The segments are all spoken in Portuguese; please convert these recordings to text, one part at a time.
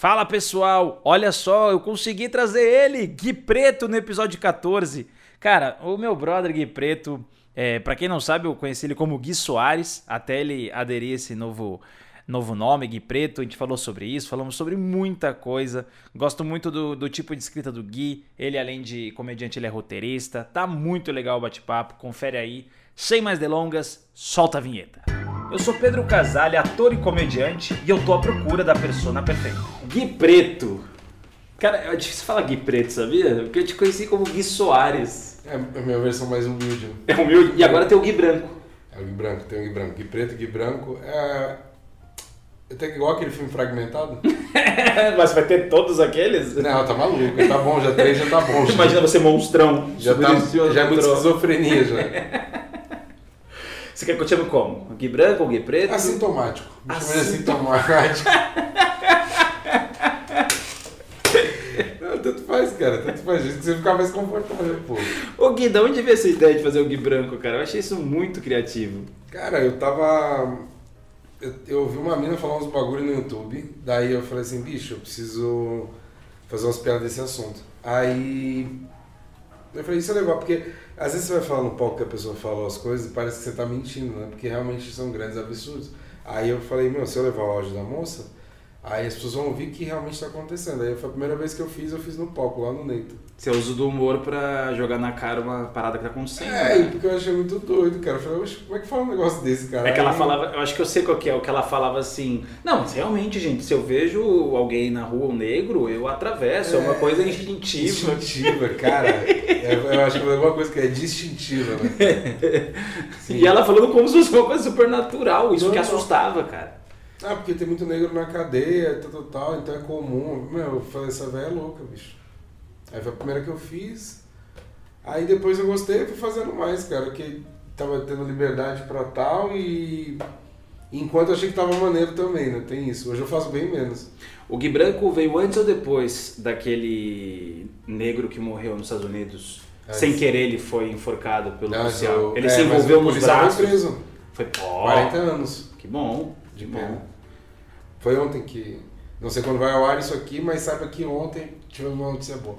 Fala pessoal, olha só, eu consegui trazer ele, Gui Preto, no episódio 14. Cara, o meu brother Gui Preto, é, para quem não sabe, eu conheci ele como Gui Soares, até ele aderir esse novo, novo nome, Gui Preto. A gente falou sobre isso, falamos sobre muita coisa. Gosto muito do, do tipo de escrita do Gui. Ele, além de comediante, ele é roteirista. Tá muito legal o bate-papo, confere aí. Sem mais delongas, solta a vinheta. Eu sou Pedro Casale, ator e comediante, e eu tô à procura da persona perfeita. Gui Preto. Cara, é difícil falar Gui Preto, sabia? Porque eu te conheci como Gui Soares. É a minha versão mais humilde. É humilde. E agora tem o Gui Branco. É o Gui Branco, tem o Gui Branco. Gui Preto, Gui Branco. É... Eu tenho igual aquele filme fragmentado. Mas vai ter todos aqueles? Não, tá maluco. Tá bom, já três já tá bom. Já, Imagina você monstrão. já, tá, já é monstrão. esquizofrenia já. Você quer que eu te chame como? Gui Branco ou Gui Preto? Assintomático. Me Assintomático. assintomático. Tanto faz, cara. Tanto faz. Gente, que você ficar mais confortável, pô. Ô Gui, de onde veio essa ideia de fazer o Gui Branco, cara? Eu achei isso muito criativo. Cara, eu tava. Eu, eu ouvi uma mina falar uns bagulho no YouTube, daí eu falei assim, bicho, eu preciso fazer umas piadas desse assunto. Aí. Eu falei, isso é legal, porque às vezes você vai falar no palco que a pessoa falou as coisas e parece que você tá mentindo, né? Porque realmente são grandes absurdos. Aí eu falei, meu, se eu levar o áudio da moça, aí as pessoas vão ouvir que realmente tá acontecendo. Aí foi a primeira vez que eu fiz, eu fiz no palco, lá no Neito. Você usa do humor pra jogar na cara uma parada que tá acontecendo. É, né? porque eu achei muito doido, cara. Eu falei, "Oxe, como é que fala um negócio desse, cara? É que ela falava, eu acho que eu sei qual que é, o que ela falava assim. Não, mas realmente, gente, se eu vejo alguém na rua, um negro, eu atravesso, é, uma É, coisa instintiva. Instintiva, cara. É, eu acho que é alguma coisa que é distintiva, né? Sim. E ela falando como se fosse uma coisa super natural, isso Não, que assustava, cara. Ah, porque tem muito negro na cadeia, tal, tal, tal, então é comum. Meu, eu falei, essa velha é louca, bicho. Aí foi a primeira que eu fiz. Aí depois eu gostei e fui fazendo mais, cara, que tava tendo liberdade pra tal e. Enquanto eu achei que tava maneiro também, né? Tem isso. Hoje eu faço bem menos. O Gui Branco veio antes ou depois daquele negro que morreu nos Estados Unidos? É, Sem querer, ele foi enforcado pelo Não, policial. eu- Ele é, se envolveu nos braços. Foi preso. Foi pó. 40 anos. Que bom, De que pena. bom. Foi ontem que. Não sei quando vai ao ar isso aqui, mas saiba que ontem tivemos uma notícia boa.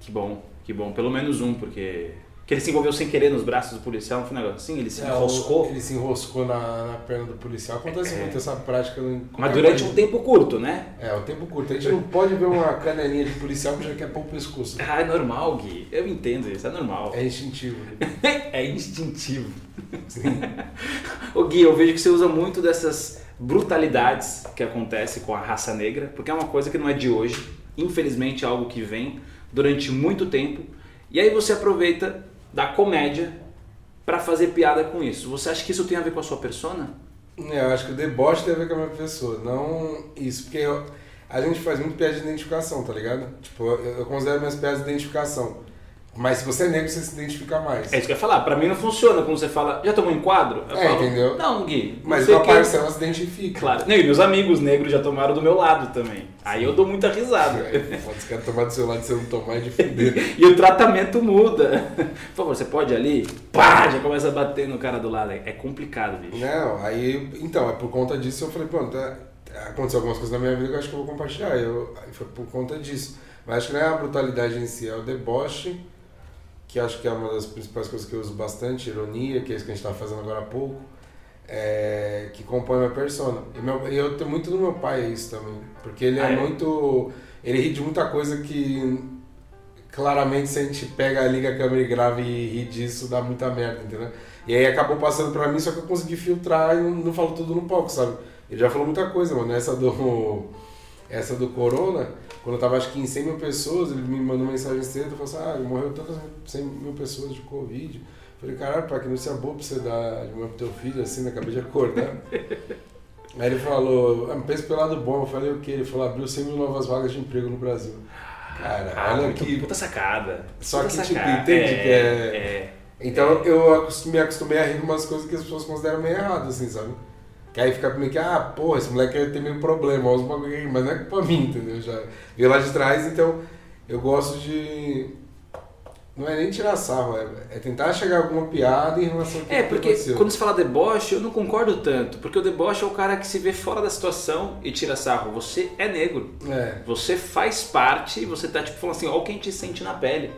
Que bom, que bom. Pelo menos um, porque. Que ele se envolveu sem querer nos braços do policial, não foi um negócio assim? Ele se É, enroscou. Ele se enroscou na, na perna do policial. Acontece É. muito essa prática. Mas durante país. um tempo curto, né? É, o tempo curto. A gente não pode ver uma canelinha de policial que já quer pôr o pescoço. Ah, é normal, Gui. Eu entendo isso, é normal. É instintivo. É instintivo. Ô Gui, eu vejo que você usa muito dessas brutalidades que acontecem com a raça negra, porque é uma coisa que não é de hoje, infelizmente é algo que vem durante muito tempo, e aí você aproveita da comédia pra fazer piada com isso. Você acha que isso tem a ver com a sua persona? É, eu acho que o deboche tem a ver com a minha pessoa, não isso. Porque eu- a gente faz muito piada de identificação, tá ligado? Tipo, eu, eu considero minhas piadas de identificação. Mas se você é negro, você se identifica mais. É isso que eu ia falar. Pra mim não funciona quando você fala, já tomou um enquadro? Eu É, falo, entendeu? Não, Gui. não Mas uma o quê." parcela se identifica. Claro. Não, e meus amigos negros já tomaram do meu lado também. Aí eu dou muita risada. É, Pode os caras tomar do seu lado você não tomar é de fuder. E o tratamento muda. Por favor, você pode ali? Pá, já começa a bater no cara do lado. É complicado, bicho. Não, aí, então, é por conta disso eu falei, pronto, é, aconteceu algumas coisas na minha vida que eu acho que eu vou compartilhar. Eu, foi por conta disso. Mas acho que não é a brutalidade em si, é o deboche, que acho que é uma das principais coisas que eu uso bastante, ironia, que é isso que a gente estava fazendo agora há pouco, é, que compõe a minha persona. E meu- e eu tenho muito do meu pai isso também, porque ele é, Ah, é? muito. Ele ri de muita coisa que claramente se a gente pega, liga a câmera e grava e ri disso, dá muita merda, entendeu? E aí acabou passando pra mim, só que eu consegui filtrar e não, não falo tudo no palco, sabe? Ele já falou muita coisa, mano. Essa do. Essa do Corona, quando eu tava acho que em 100 mil pessoas, ele me mandou mensagem cedo e falou assim: ah, morreu tantas 100 mil pessoas de Covid. Falei, caralho, pai, que notícia boa pra você dar de manhã pro teu filho, assim, né? Acabei de acordar. Aí ele falou, ah, pensa pelo lado bom. Eu falei, o quê? Ele falou, abriu 100 mil novas vagas de emprego no Brasil. Cara, Ah, olha que. Puta sacada. Só Puta que, tipo, sacada. entende que é- é. Então eu me acostumei a rir com umas coisas que as pessoas consideram meio erradas, assim, sabe? Que aí fica meio que, ah, porra, esse moleque tem meio problema, olha os bagulho aí, mas não é culpa minha, entendeu? Já veio lá de trás, então eu gosto de. Não é nem tirar sarro, é, é tentar chegar a alguma piada em relação ao que É, porque aconteceu. quando se fala deboche, eu não concordo tanto. Porque o deboche é o cara que se vê fora da situação e tira sarro. Você é negro. É, Você faz parte e você tá tipo falando assim, ó quem te sente na pele.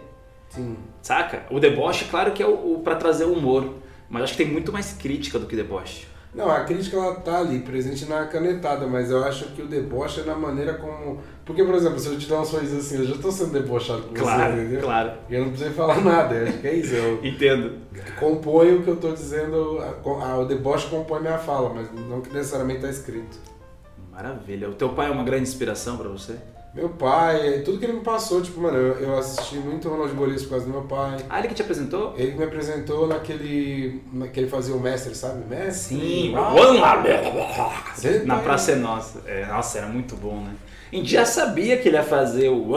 sim. Saca? O deboche, claro que é o, o para trazer o humor. Mas acho que tem muito mais crítica do que deboche. Não, a crítica ela tá ali, presente na canetada, mas eu acho que o deboche é na maneira como. Porque, por exemplo, se eu te dar um sorriso assim, eu já tô sendo debochado com Claro, você, entendeu? claro. E eu não precisei falar nada, eu acho que é isso. Eu Entendo. componho o que eu tô dizendo, a- a- o deboche compõe minha fala, mas não que necessariamente tá escrito. Maravilha. O teu pai é uma grande inspiração pra você? Meu pai, tudo que ele me passou, tipo, mano, eu, eu assisti muito Ronald Golias por causa do meu pai. Ah, ele que te apresentou? Ele que me apresentou naquele. na- que ele fazia o mestre, sabe? Mestre. Sim, Uau. lá. Você Na tá Praça é Nossa. É, nossa, era muito bom, né? A gente já sabia que ele ia fazer o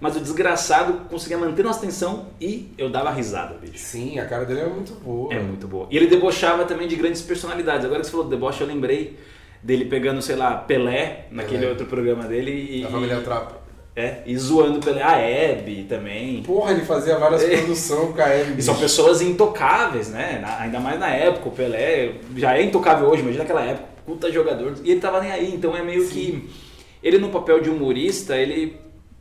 mas o desgraçado conseguia manter nossa atenção e eu dava risada, bicho. Sim, a cara dele é muito boa. É muito boa. E ele debochava também de grandes personalidades. Agora que você falou do deboche, eu lembrei dele pegando, sei lá, Pelé, naquele Pelé. outro programa dele e. Da família Trapa. É, e zoando Pelé. A Hebe também. Porra, ele fazia várias É. produções com a Hebe. E são pessoas intocáveis, né? Na- ainda mais na época, o Pelé já é intocável hoje, imagina naquela época, puta jogador. E ele tava nem aí, então é meio que. Ele no papel de humorista, ele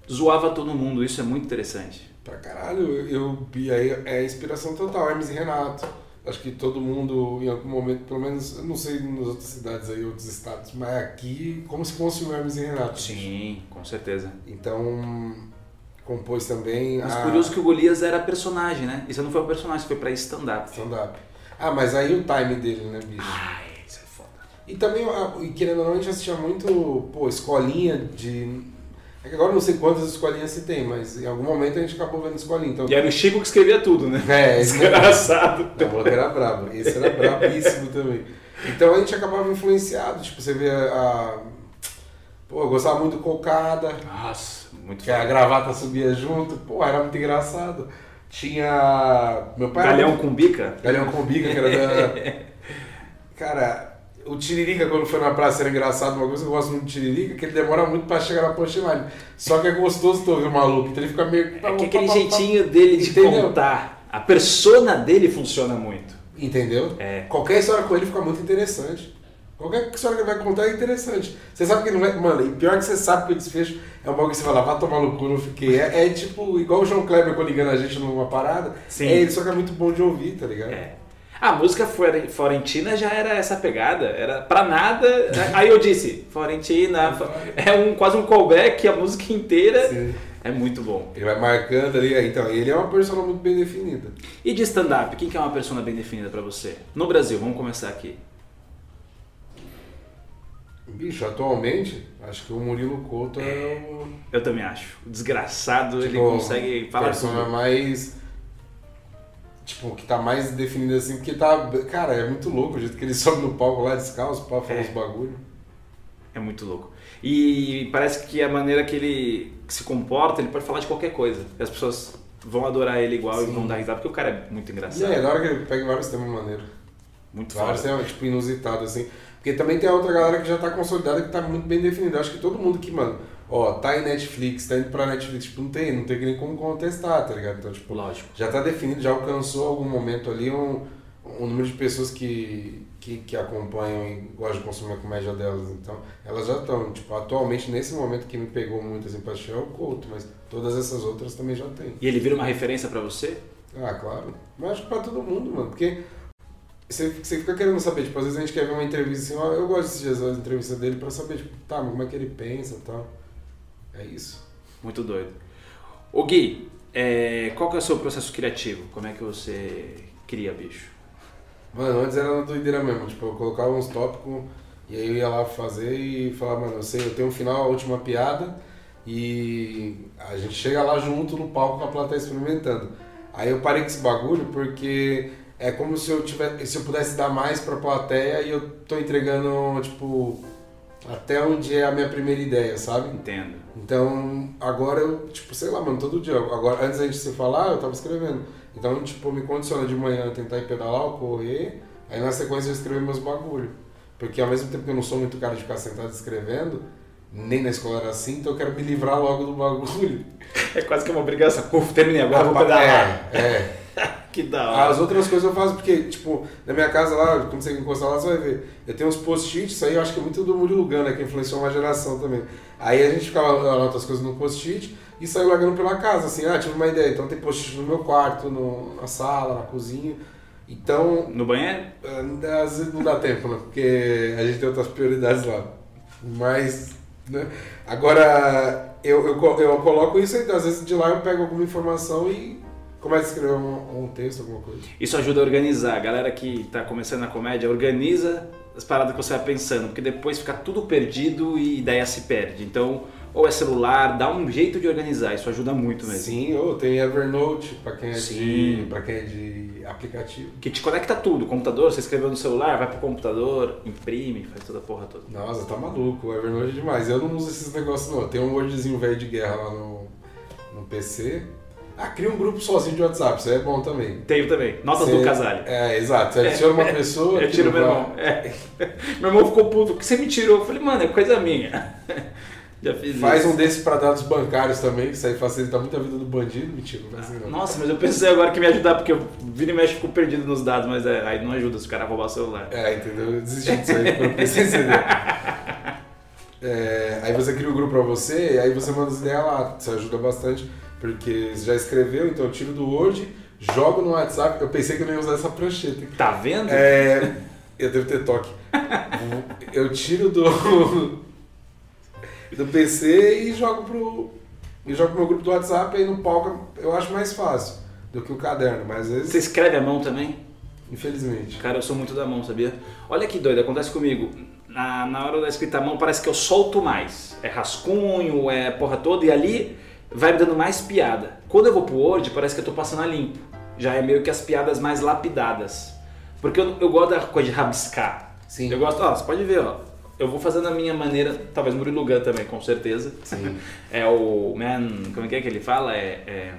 zoava todo mundo, isso é muito interessante. Pra caralho, eu vi aí, é inspiração total, Hermes e Renato. Acho que todo mundo, em algum momento, pelo menos, eu não sei nas outras cidades aí, outros estados, mas aqui, como se fosse o Hermes e Renato. Sim, com certeza. Então, compôs também Mas a curioso que o Golias era personagem, né? Isso não foi um personagem, foi pra stand-up. stand-up. Ah, mas aí o time dele, né, bicho? Ai, isso é foda. E também, ah, querendo ou não, a gente assistia muito, pô, escolinha de... É que agora eu não sei quantas escolinhas se tem, mas em algum momento a gente acabou vendo escolinha. Então, E era o Chico que escrevia tudo, né? É. Desgraçado. O bloco era brabo. Esse era brabíssimo também. Então a gente acabava influenciado. Tipo, você vê a. Pô, eu gostava muito do Cocada, Nossa, muito que a gravata subia junto. Pô, era muito engraçado. Tinha. Meu pai. Galhão com bica? Galhão com bica, que era da. Cara, o Tiririca, quando foi na praça, era engraçado. Uma coisa que eu gosto muito do Tiririca, que ele demora muito pra chegar na punchline. Só que é gostoso tu ouvir o maluco. Então ele fica meio. É que aquele jeitinho dele de Entendeu? contar, a persona dele funciona muito. Entendeu? É. Qualquer história com ele fica muito interessante. Qualquer história que ele vai contar é interessante. Você sabe que ele não vai. Mano, e pior que você sabe que o desfecho é um bagulho que você fala, vai tomar no cu, não fiquei. É, é tipo, igual o João Kleber quando ligando a gente numa parada. Sim. É ele, só que é muito bom de ouvir, tá ligado? É. A música Flore- Florentina já era essa pegada, era pra nada. Aí eu disse, Florentina, é um, quase um callback, a música inteira. Sim. É muito bom. Ele vai marcando ali. Então, ele é uma persona muito bem definida. E de stand-up, quem que é uma persona bem definida pra você? No Brasil, vamos começar aqui. Bicho, atualmente, acho que o Murilo Couto é o. Eu também acho. O desgraçado, ele tipo, consegue falar persona tudo. mais. Tipo, que tá mais definida assim, porque tá. Cara, é muito louco o jeito que ele sobe no palco lá descalço pra falar É. os bagulho. É muito louco. E parece que a maneira que ele se comporta, ele pode falar de qualquer coisa. E as pessoas vão adorar ele igual e Sim. vão dar risada, porque o cara é muito E engraçado. é, da hora que ele pega vários temas maneiros. Muito Vários foda. temas, tipo, inusitados, assim. Porque também tem a outra galera que já tá consolidada, que tá muito bem definida. Acho que todo mundo que, mano, ó, tá em Netflix, tá indo pra Netflix, tipo, não tem, não tem nem como contestar, tá ligado? Então, tipo, Lógico. já tá definido, já alcançou algum momento ali um, um número de pessoas que, que, que acompanham e gostam de consumir a comédia delas. Então, elas já estão, tipo, atualmente, nesse momento que me pegou muito, assim, pra assistir é o Couto, mas todas essas outras também já tem. E ele vira uma referência pra você? Ah, claro. Mas acho que pra todo mundo, mano. Porque você, você fica querendo saber, tipo, às vezes a gente quer ver uma entrevista assim, ó, eu gosto de assistir as as entrevistas dele pra saber, tipo, tá, mas como é que ele pensa e tal. É isso. Muito doido. Ô Gui, é, qual que é o seu processo criativo? Como é que você cria, bicho? Mano, antes era na doideira mesmo, tipo, eu colocava uns tópicos e aí eu ia lá fazer e falava, mano, eu sei, eu tenho um final, a última piada e a gente chega lá junto no palco com a plateia experimentando. Aí eu parei com esse bagulho porque é como se eu tivesse, se eu pudesse dar mais pra plateia e eu tô entregando, tipo, até onde é a minha primeira ideia, sabe? Entendo. Então, agora eu, tipo, sei lá, mano, todo dia. Agora, antes da gente se falar, eu tava escrevendo. Então, tipo, me condiciona de manhã a tentar ir pedalar ou correr, aí na sequência eu escrever meus bagulho. Porque ao mesmo tempo que eu não sou muito cara de ficar sentado escrevendo, nem na escola era assim, então eu quero me livrar logo do bagulho. É quase que uma obrigação. Puf, terminei agora, vou pedalar. É, é. Que da hora. As outras coisas eu faço porque, tipo, na minha casa lá, quando você encostar lá, você vai ver. Eu tenho uns post-its, isso aí eu acho que é muito do Murilo Gana, que influenciou uma geração também. Aí a gente ficava anotando as coisas no post-it e saiu largando pela casa, assim, ah, tive uma ideia, então tem post-it no meu quarto, no, na sala, na cozinha. Então. No banheiro? eh, Às vezes não dá tempo, né? Porque a gente tem outras prioridades lá. Mas. Né? Agora, eu, eu, eu coloco isso aí, às vezes de lá eu pego alguma informação e começo a escrever um, um texto, alguma coisa. Isso ajuda a organizar. A galera que tá começando na comédia, organiza as paradas que você vai pensando, porque depois fica tudo perdido e ideia se perde. Então, ou é celular, dá um jeito de organizar, isso ajuda muito mesmo. Sim, ou tem Evernote pra quem é de. para quem é de aplicativo. Que te conecta tudo, computador, você escreveu no celular, vai pro computador, imprime, faz toda a porra toda. Nossa, tá maluco, o Evernote é demais. Eu não uso esses negócios não. Tem um Wordzinho velho de guerra lá no, no PC. Ah, cria um grupo sozinho de WhatsApp, isso aí é bom também. Tenho também, notas Você- do Casale. É, exato. Você adiciona uma pessoa. Eu tiro meu irmão. É. Meu irmão ficou puto, que você me tirou? Eu falei, mano, é coisa minha. Já fiz Faz isso. um desses para dados bancários também, que isso aí facilita muito a vida do bandido. Mentira, não assim não. Nossa, mas eu pensei agora que me ajudar, porque eu vira e mexe fico perdido nos dados, mas é, aí não ajuda se o cara roubar o celular. É, entendeu? Eu desisti disso aí, eu pensei em entender. É, aí você cria o grupo pra você, e aí você manda as ideias lá. Isso ajuda bastante, porque você já escreveu, então eu tiro do Word, jogo no WhatsApp. Eu pensei que eu não ia usar essa prancheta. Tá vendo? É, eu devo ter toque. Eu tiro do, do PC e jogo pro. E jogo pro meu grupo do WhatsApp aí no palco eu acho mais fácil do que o caderno, mas às vezes, Você escreve à mão também? infelizmente. Cara, eu sou muito da mão, sabia? Olha que doido, acontece comigo. Na, na hora da escrita à mão parece que eu solto mais. É rascunho, é porra toda, e ali vai me dando mais piada. Quando eu vou pro Word, parece que eu tô passando a limpo. Já é meio que as piadas mais lapidadas. Porque eu, eu gosto da coisa de rabiscar. Sim. Eu gosto, ó, você pode ver, ó. Eu vou fazendo a minha maneira, talvez Murilo Gun também, com certeza. Sim. É o man, como é que é ele fala? É, é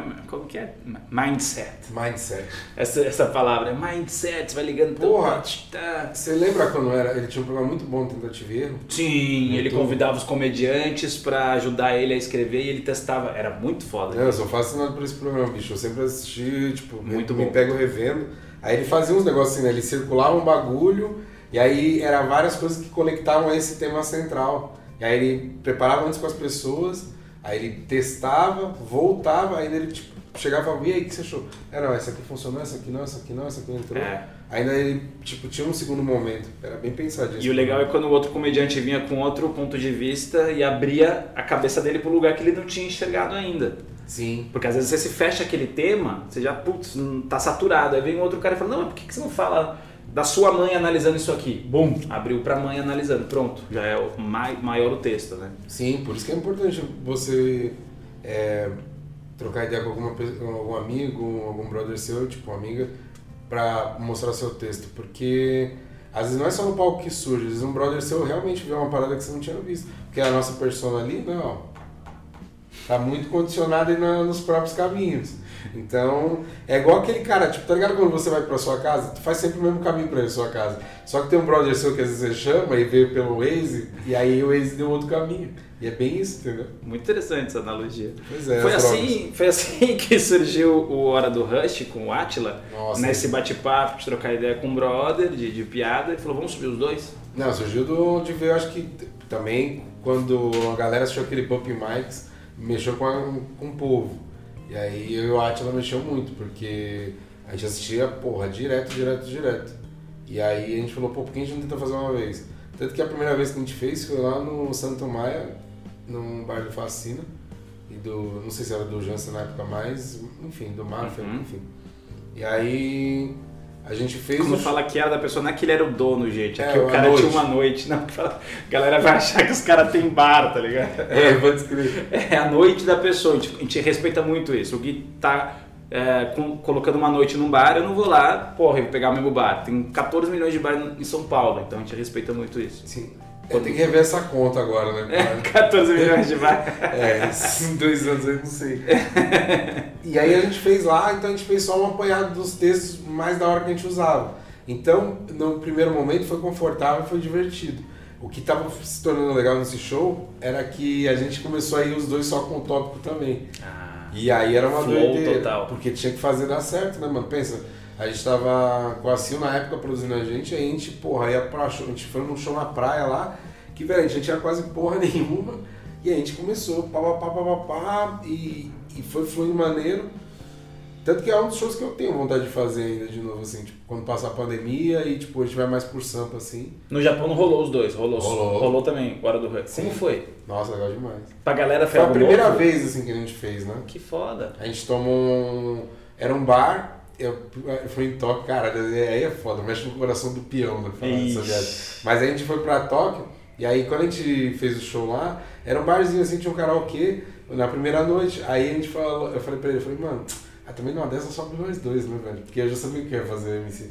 não, como que é? Mindset. Mindset. Essa, essa palavra é mindset, você vai ligando teu Porra. tá? Você lembra quando era. Ele tinha um programa muito bom, Tentativa e Erro? Sim, Muito ele bom. convidava os comediantes pra ajudar ele a escrever e ele testava. Era muito foda. Não, eu sou fascinado por esse programa, bicho. Eu sempre assisti, tipo, Muito me bom. pego revendo. Aí ele fazia uns negócios assim, né? Ele circulava um bagulho e aí era várias coisas que conectavam a esse tema central. E aí ele preparava antes com as pessoas, aí ele testava, voltava, aí ele tipo, chegava e e aí, o que você achou? É, não, essa aqui funcionou, essa aqui não, essa aqui não, essa aqui entrou. É. Ainda ele, tipo, tinha um segundo momento. Era bem pensadinho. E o legal é quando o outro comediante vinha com outro ponto de vista e abria a cabeça dele pro lugar que ele não tinha enxergado ainda. Sim. Porque às vezes você se fecha aquele tema, você já, putz, não tá saturado. Aí vem outro cara e fala, não, mas por que que você não fala da sua mãe analisando isso aqui? Bum, abriu pra mãe analisando, pronto. Já é o mai- maior o texto, né? Sim, por isso que é importante você é, trocar ideia com, alguma, algum amigo, algum brother seu, tipo uma amiga, pra mostrar seu texto. Porque às vezes não é só no palco que surge, às vezes um brother seu realmente vê uma parada que você não tinha visto. Porque a nossa persona ali, não, tá muito condicionada nos próprios caminhos. Então, é igual aquele cara, tipo, tá ligado quando você vai pra sua casa, tu faz sempre o mesmo caminho pra ir pra sua casa. Só que tem um brother seu que às vezes você chama e veio pelo Waze, e aí o Waze deu outro caminho. E é bem isso, entendeu? Muito interessante essa analogia. Pois é, foi, as assim, foi assim que surgiu o Hora do Rush com o Atila, Nossa. nesse bate-papo, de trocar ideia com um brother, de, de piada, ele falou, vamos subir os dois? Não, surgiu do, de ver, eu acho que também quando a galera assistiu aquele Pump Mics, mexeu com, a- com o povo. E aí eu e o Atila mexeu muito, porque a gente assistia, porra, direto, direto, direto. E aí a gente falou, pô, por que a gente não tenta fazer uma vez? Tanto que a primeira vez que a gente fez foi lá no Santo Maia, num bar do Fascina, e do, não sei se era do Jansen na época mais, enfim, do Mafia, Uhum. enfim. E aí a gente fez Como fala que era da pessoa, não é que ele era o dono, gente, é, É, que o cara noite. tinha uma noite. Não, fala- a galera vai achar que os caras têm bar, tá ligado? É, pode escrever. É a noite da pessoa, a gente, a gente respeita muito isso. O Gui tá é, com- colocando uma noite num bar, eu não vou lá, porra, eu vou pegar o mesmo bar. Tem 14 milhões de bar em São Paulo, então a gente respeita muito isso. Sim. É, tem que rever essa conta agora, né? É, 14 milhões de bar. É, esses dois anos aí não sei. E aí a gente fez lá, então a gente fez só um apanhado dos textos mais da hora que a gente usava. Então, no primeiro momento foi confortável, foi divertido. o que tava se tornando legal nesse show era que a gente começou a ir os dois só com o tópico também. Ah, E aí era uma doideira. total. Porque tinha que fazer dar certo, né, mano? Pensa, a gente tava com a Sil na época produzindo a gente, aí a gente, porra, ia pra show, a gente foi num show na praia lá, que, velho, a gente não tinha quase porra nenhuma, e a gente começou, pá, pá, pá, pá, pá, pá, e, e foi fluindo maneiro. Tanto que é um dos shows que eu tenho vontade de fazer ainda de novo, assim, tipo, quando passar a pandemia e, tipo, a gente vai mais por sampa, assim. no Japão não rolou os dois, rolou. Rolou. Rolou também, Hora do. Sim. Como foi? Nossa, legal demais. Pra galera foi Foi a primeira novo? vez, assim, que a gente fez, né? Que foda. A gente tomou um. Era um bar, eu fui em Tóquio, cara, aí é foda, mexe no coração do peão, né? Mas aí a gente foi pra Tóquio, e aí quando a gente fez o show lá, era um barzinho assim, tinha um karaokê na primeira noite. Aí a gente falou, eu falei pra ele, eu falei, mano, ah, também numa dessa sobe nós dois, né, velho? Porque eu já sabia o que ia fazer MC.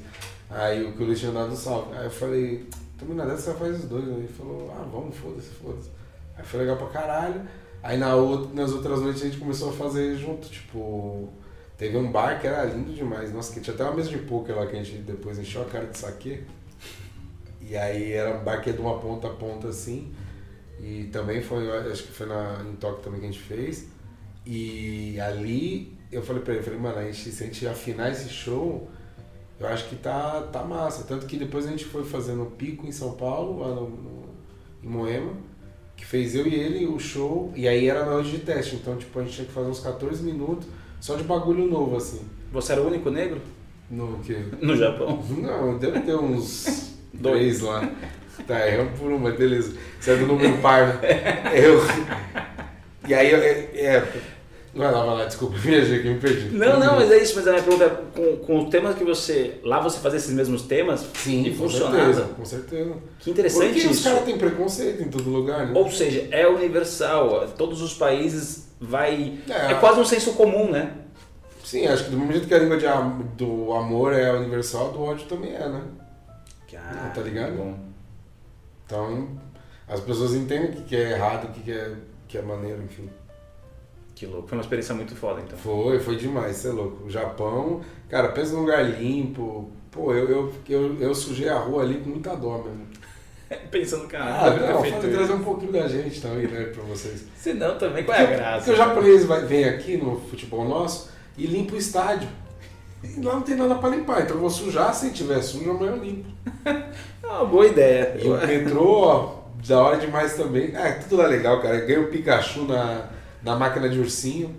Aí o que o Luiz tinha dado salve. Aí eu falei, também numa dessa faz os dois. Aí ele falou, ah, vamos, foda-se, foda-se. Aí foi legal pra caralho. Aí na outra, nas outras noites a gente começou a fazer junto, tipo. Teve um bar que era lindo demais. Nossa, que tinha até uma mesa de poker lá que a gente depois encheu a cara de saque. E aí era um bar que é de uma ponta a ponta assim. E também foi, acho que foi na, em Tóquio também que a gente fez. E ali eu falei pra ele, falei, mano, a gente, se a gente afinar esse show, eu acho que tá, tá massa. Tanto que depois a gente foi fazendo pico em São Paulo, lá no, no- em Moema, que fez eu e ele o show, e aí era na noite de teste. Então, tipo, a gente tinha que fazer uns 14 minutos só de bagulho novo, assim. Você era o único negro? No que? No Japão. Não, deve ter uns Dois. lá. Tá, erramos por uma, beleza. Você é do número par, né? Eu. E aí, é, é. Vai lá, vai lá, desculpa, viajei aqui, me perdi. Não, não, mas é isso, mas a minha pergunta é, com, com os temas que você. Lá você fazia esses mesmos temas Sim, e funcionava. certeza, com certeza. Que interessante Porque os isso. caras têm preconceito em todo lugar, né? Ou seja, é universal. Todos os países vai. É. É, quase um senso comum, né? Sim, acho que do mesmo jeito que a língua de do amor é universal, do ódio também é, né? Ah, Tá ligado? Bom. Então, as pessoas entendem o que é errado, o que que é, que é maneiro, enfim. Que louco. Foi uma experiência muito foda, então. Foi, foi demais, você é louco. O Japão, cara, pensa num lugar limpo. Pô, eu, eu, eu, eu sujei a rua ali com muita dó mesmo. Pensando, cara, Ah, não, isso. trazer um pouquinho da gente também, né, pra vocês. Se não, também qual é a graça? Porque o japonês vai, vem aqui no futebol nosso e limpa o estádio. E lá não tem nada pra limpar, então eu vou sujar, se tiver sujo, amanhã eu limpo. É uma boa ideia. E o metrô, ó, da hora demais também. Ah, tudo lá legal, cara. Ganhei o Pikachu na, na máquina de ursinho.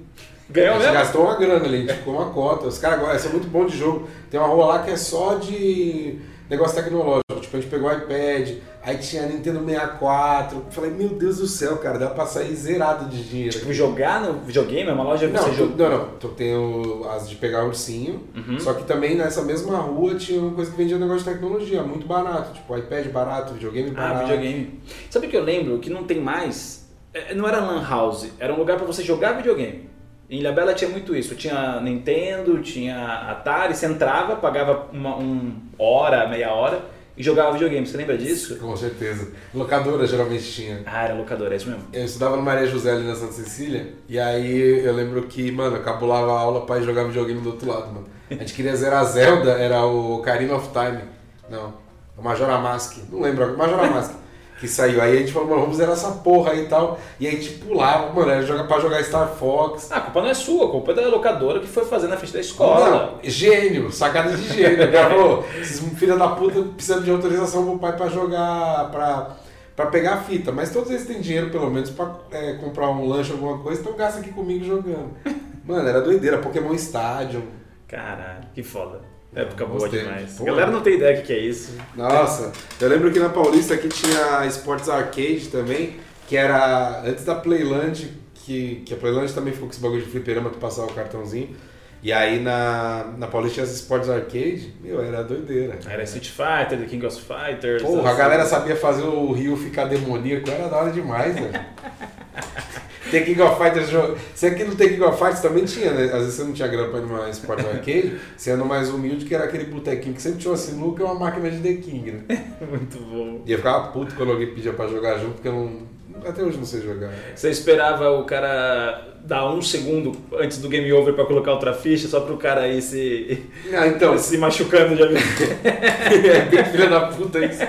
Ganhou mesmo? gastou uma grana ali, a gente ficou uma cota. Os caras agora, são muito bom de jogo. Tem uma rua lá que é só de negócio tecnológico. Tipo, a gente pegou o iPad, aí tinha Nintendo 64. Eu falei, meu Deus do céu, cara, dá pra sair zerado de dinheiro. Tipo, jogar no videogame é uma loja que Não, você joga. não, não. Tu tem o- as de pegar ursinho. Uhum. Só que também nessa mesma rua tinha uma coisa que vendia negócio de tecnologia, muito barato. Tipo, iPad barato, videogame Ah, barato. videogame. Sabe o que eu lembro? Que não tem mais. é, Não era lan house, era um lugar pra você jogar videogame. Em Ilhabela tinha muito isso. Tinha Nintendo, tinha Atari, você entrava, pagava uma um hora, meia hora e jogava videogame. Você lembra disso? Com certeza. Locadora geralmente tinha. Ah, era locadora, é isso mesmo. Eu estudava no Maria José ali na Santa Cecília, e aí eu lembro que, mano, eu cabulava a aula pra ir jogar videogame do outro lado, mano. A gente queria zerar Zelda, era o Ocarina of Time. Não, o Majora Mask. Não lembro, Majora Mask. Que saiu. Aí a gente falou, mano, vamos zerar essa porra aí e tal. E aí a gente pulava, mano, era jogar pra jogar Star Fox. Ah, a culpa não é sua, a culpa é da locadora que foi fazer na frente da escola. Não, gênio, sacada de gênio. O cara falou, esses filha da puta precisam de autorização pro pai pra jogar, pra, pra pegar a fita. Mas todos eles têm dinheiro, pelo menos, pra é, comprar um lanche, alguma coisa, então gasta aqui comigo jogando. Mano, era doideira, Pokémon Stadium. Caralho, que foda. Época boa Gostei. demais. Pô. A galera não tem ideia do que é isso. Nossa, eu lembro que na Paulista aqui tinha Sports Arcade também, que era antes da Playland, que, que a Playland também ficou com esse bagulho de fliperama, tu passava o cartãozinho. E aí na, na Paulista tinha as Sports Arcade, meu, era doideira. Era Street Fighter, The King of Fighters. Porra, a galera sabia fazer o Rio ficar demoníaco, era da hora demais, velho. The King of Fighters, jo- se aqui no The King of Fighters também tinha, né? Às vezes você não tinha grana pra ir numa Sport Arcade, você no mais humilde, que era aquele botequinho que sempre tinha uma sinuca e uma máquina de The King, né? Muito bom. E eu ficava puto quando alguém pedia pra jogar junto, porque eu não. Até hoje não sei jogar. Você esperava o cara dar um segundo antes do game over pra colocar outra ficha, só pro cara aí se, Ah, então, se machucando já. é bem filha da puta isso.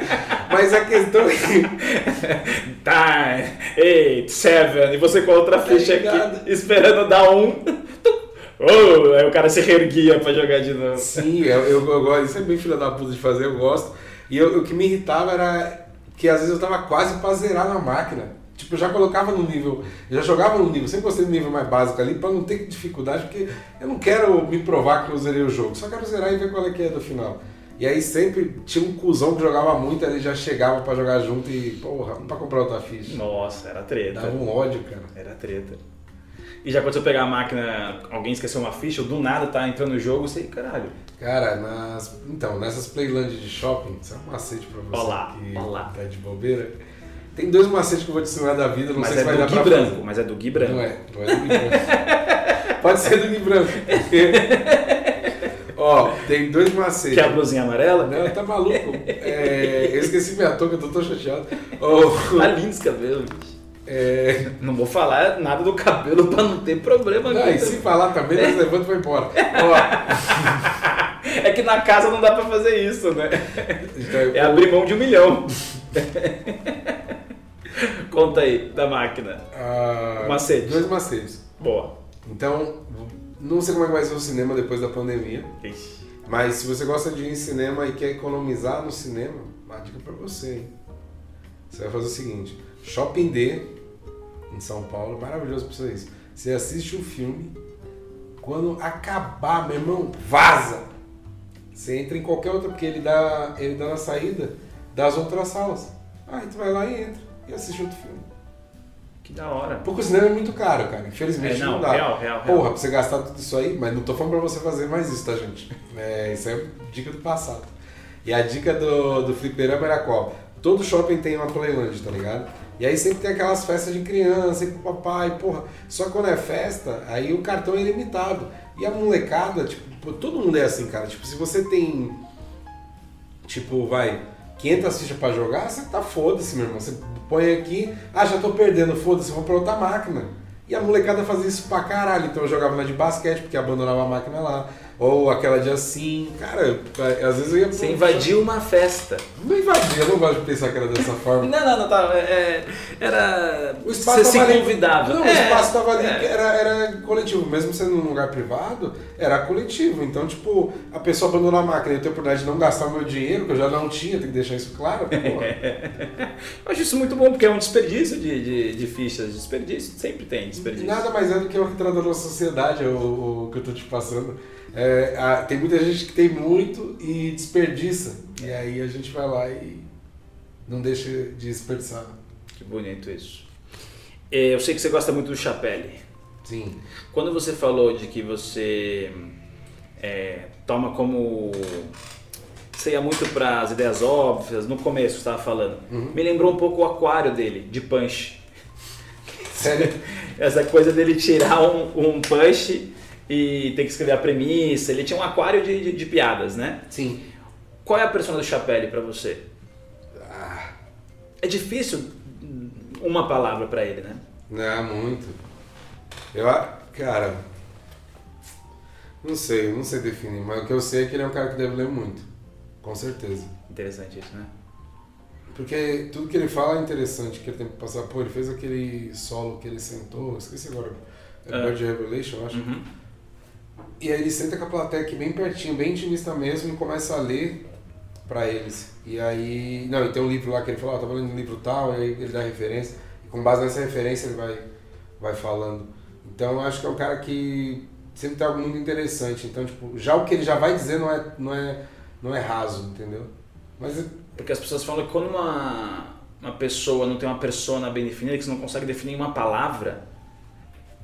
Mas a questão é que. Tá, eight, seven, e você com a outra Tá ficha ligado? aqui, esperando dar um. Oh, aí o cara se reerguia pra jogar de novo. Sim, eu, eu, eu gosto. Isso é bem filha da puta de fazer, eu gosto. E eu- o que me irritava era que às vezes eu tava quase pra zerar na máquina. Tipo, eu já colocava no nível. Já jogava no nível, sempre gostei do nível mais básico ali, pra não ter dificuldade, porque eu não quero me provar que eu zerei o jogo, só quero zerar e ver qual é que é do final. E aí sempre tinha um cuzão que jogava muito, aí ele já chegava pra jogar junto e, porra, pra comprar outra ficha. Nossa, era treta. Dava um ódio, cara. Era treta. E já aconteceu pegar a máquina, alguém esqueceu uma ficha, ou do nada tá entrando no jogo, você, caralho. Cara, nas, então, nessas playlands de shopping, isso é um macete pra você Olá, que olá. tá de bobeira. Tem dois macetes que eu vou te ensinar da vida, não mas sei é se vai do dar Gui pra Branco, fazer. mas é do Gui Branco. Não é, não é do Gui Branco. Pode ser do Gui Branco. Ó, tem dois macetes. Que é a blusinha amarela? Não, tá maluco. É, eu esqueci minha touca, eu tô tão chateado. Ó, Tá lindo esse cabelo, bicho. é, Não vou falar nada do cabelo pra não ter problema. não, e se falar também, nós levanta e vai embora. Ó, É que na casa não dá pra fazer isso, né? então, É abrir mão de um milhão. Conta aí, da máquina. ah, Macete. Dois macetes. Boa. Então, não sei como é que vai ser o cinema depois da pandemia. Ixi. Mas se você gosta de ir em cinema e quer economizar no cinema, uma dica pra você, hein? Você vai fazer o seguinte: Shopping D, em São Paulo, maravilhoso pra vocês. Você assiste o filme, quando acabar, meu irmão, vaza! Você entra em qualquer outra, porque ele dá, ele dá na saída das outras salas. Aí tu vai lá e entra e assiste outro filme. Que da hora. Porque o cinema é muito caro, cara. Infelizmente É, não, não, dá. real, real, real. Porra, pra você gastar tudo isso aí, mas não tô falando pra você fazer mais isso, tá, gente? É, isso é dica do passado. E a dica do, do fliperama era qual? Todo shopping tem uma playland, tá ligado? E aí sempre tem aquelas festas de criança, sempre com papai, porra. Só que quando é festa, aí o cartão é ilimitado. E a molecada, tipo, todo mundo é assim, cara. Tipo, se você tem, tipo, vai, 500 fichas pra jogar, você tá foda-se, meu irmão. Você põe aqui, ah, já tô perdendo, foda-se, vou pra outra máquina. E a molecada fazia isso pra caralho. Então eu jogava na de basquete, porque abandonava a máquina lá. Ou aquela de assim. Cara, às vezes eu ia. Você invadiu uma festa. Não invadi, eu não gosto de pensar que era dessa forma. Não, não, não, tá. é, era. O espaço Você se tava convidava. Não, É, o espaço tava ali, é. era, era coletivo. Mesmo sendo num lugar privado, era coletivo. Então, tipo, a pessoa abandonou a máquina e eu tenho a oportunidade de não gastar o meu dinheiro, que eu já não tinha, tem que deixar isso claro. Eu acho isso muito bom, porque é um desperdício de, de, de fichas. Desperdício, sempre tem desperdício. Nada mais é do que o retrato da nossa sociedade, o, o que eu tô te passando. É, a- tem muita gente que tem muito e desperdiça. E aí a gente vai lá e não deixa de desperdiçar. Que bonito isso. É, Eu sei que você gosta muito do Chapelle. Sim. Quando você falou de que você é, toma como. Você ia muito para as ideias óbvias, no começo você estava falando. Uhum. Me lembrou um pouco o aquário dele, de punch. Sério? Essa coisa dele tirar um, um punch e ter que escrever a premissa. Ele tinha um aquário de, de, de piadas, né? Sim. Qual é a persona do Chapelle para você? Ah, É difícil uma palavra para ele, né? não, muito. Eu, cara, não sei, não sei definir, mas o que eu sei é que ele é um cara que deve ler muito. Com certeza. Interessante isso, né? Porque tudo que ele fala é interessante, que ele tem que passar. Pô, ele fez aquele solo que ele sentou, esqueci agora. É Ah. Bird Revelation, eu acho. Uhum. E aí ele senta com a plateia aqui bem pertinho, bem intimista mesmo, e começa a ler pra eles. E aí. Não, e tem um livro lá que ele fala, ó, tava lendo um livro tal, e aí ele dá referência. E com base nessa referência ele vai, vai falando. Então eu acho que é um cara que sempre tem algo muito interessante. Então, tipo, já o que ele já vai dizer não é, não é, não é raso, entendeu? Mas Porque as pessoas falam que quando uma, uma pessoa não tem uma persona bem definida, que você não consegue definir uma palavra,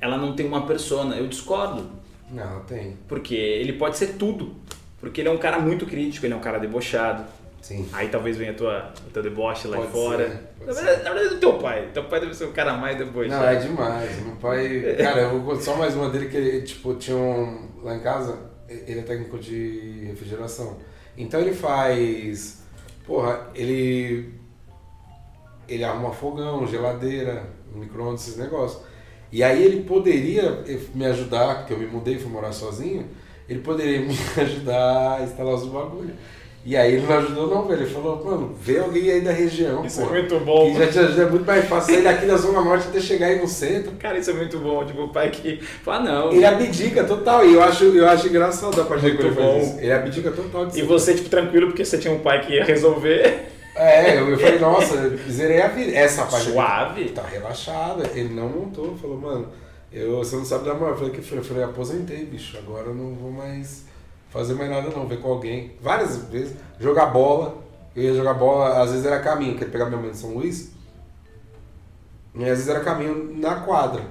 ela não tem uma persona. Eu discordo. Não, tem. Porque ele pode ser tudo. Porque ele é um cara muito crítico, ele é um cara debochado. Sim. Aí talvez venha a tua, o teu deboche lá Pode fora. ser, na, verdade, na verdade, o teu pai. Teu pai deve ser o cara mais debochado. Não, é demais. Meu pai. Cara, eu vou contar só mais uma dele que ele, tipo, tinha um. Lá em casa, ele é técnico de refrigeração. Então ele faz. Porra, ele. Ele arruma fogão, geladeira, micro-ondas, esses negócios. E aí ele poderia me ajudar, porque eu me mudei e fui morar sozinho, ele poderia me ajudar a instalar os bagulhos. E aí ele não ajudou não, velho. Ele falou, mano, vê alguém aí da região, Isso pô. é muito bom. Que já te ajuda, é muito mais fácil sair daqui da Zona Norte até chegar aí no centro. Cara, isso é muito bom. Tipo, o pai que fala, não. Ele abdica total, e eu acho, eu acho engraçado a parte Muito que ele bom. faz isso. Ele abdica total de E você, tipo, tranquilo, porque você tinha um pai que ia resolver. É, eu, eu falei, nossa, zerei a vida. Essa parte Suave. tá relaxada. Ele não montou, falou, mano, eu, você não sabe da maior. Eu falei, que foi? Eu falei, aposentei, bicho, agora eu não vou mais fazer mais nada não, ver com alguém. Várias vezes, jogar bola. Eu ia jogar bola, às vezes era caminho, que ele pegava minha mãe de São Luís. E às vezes era caminho na quadra.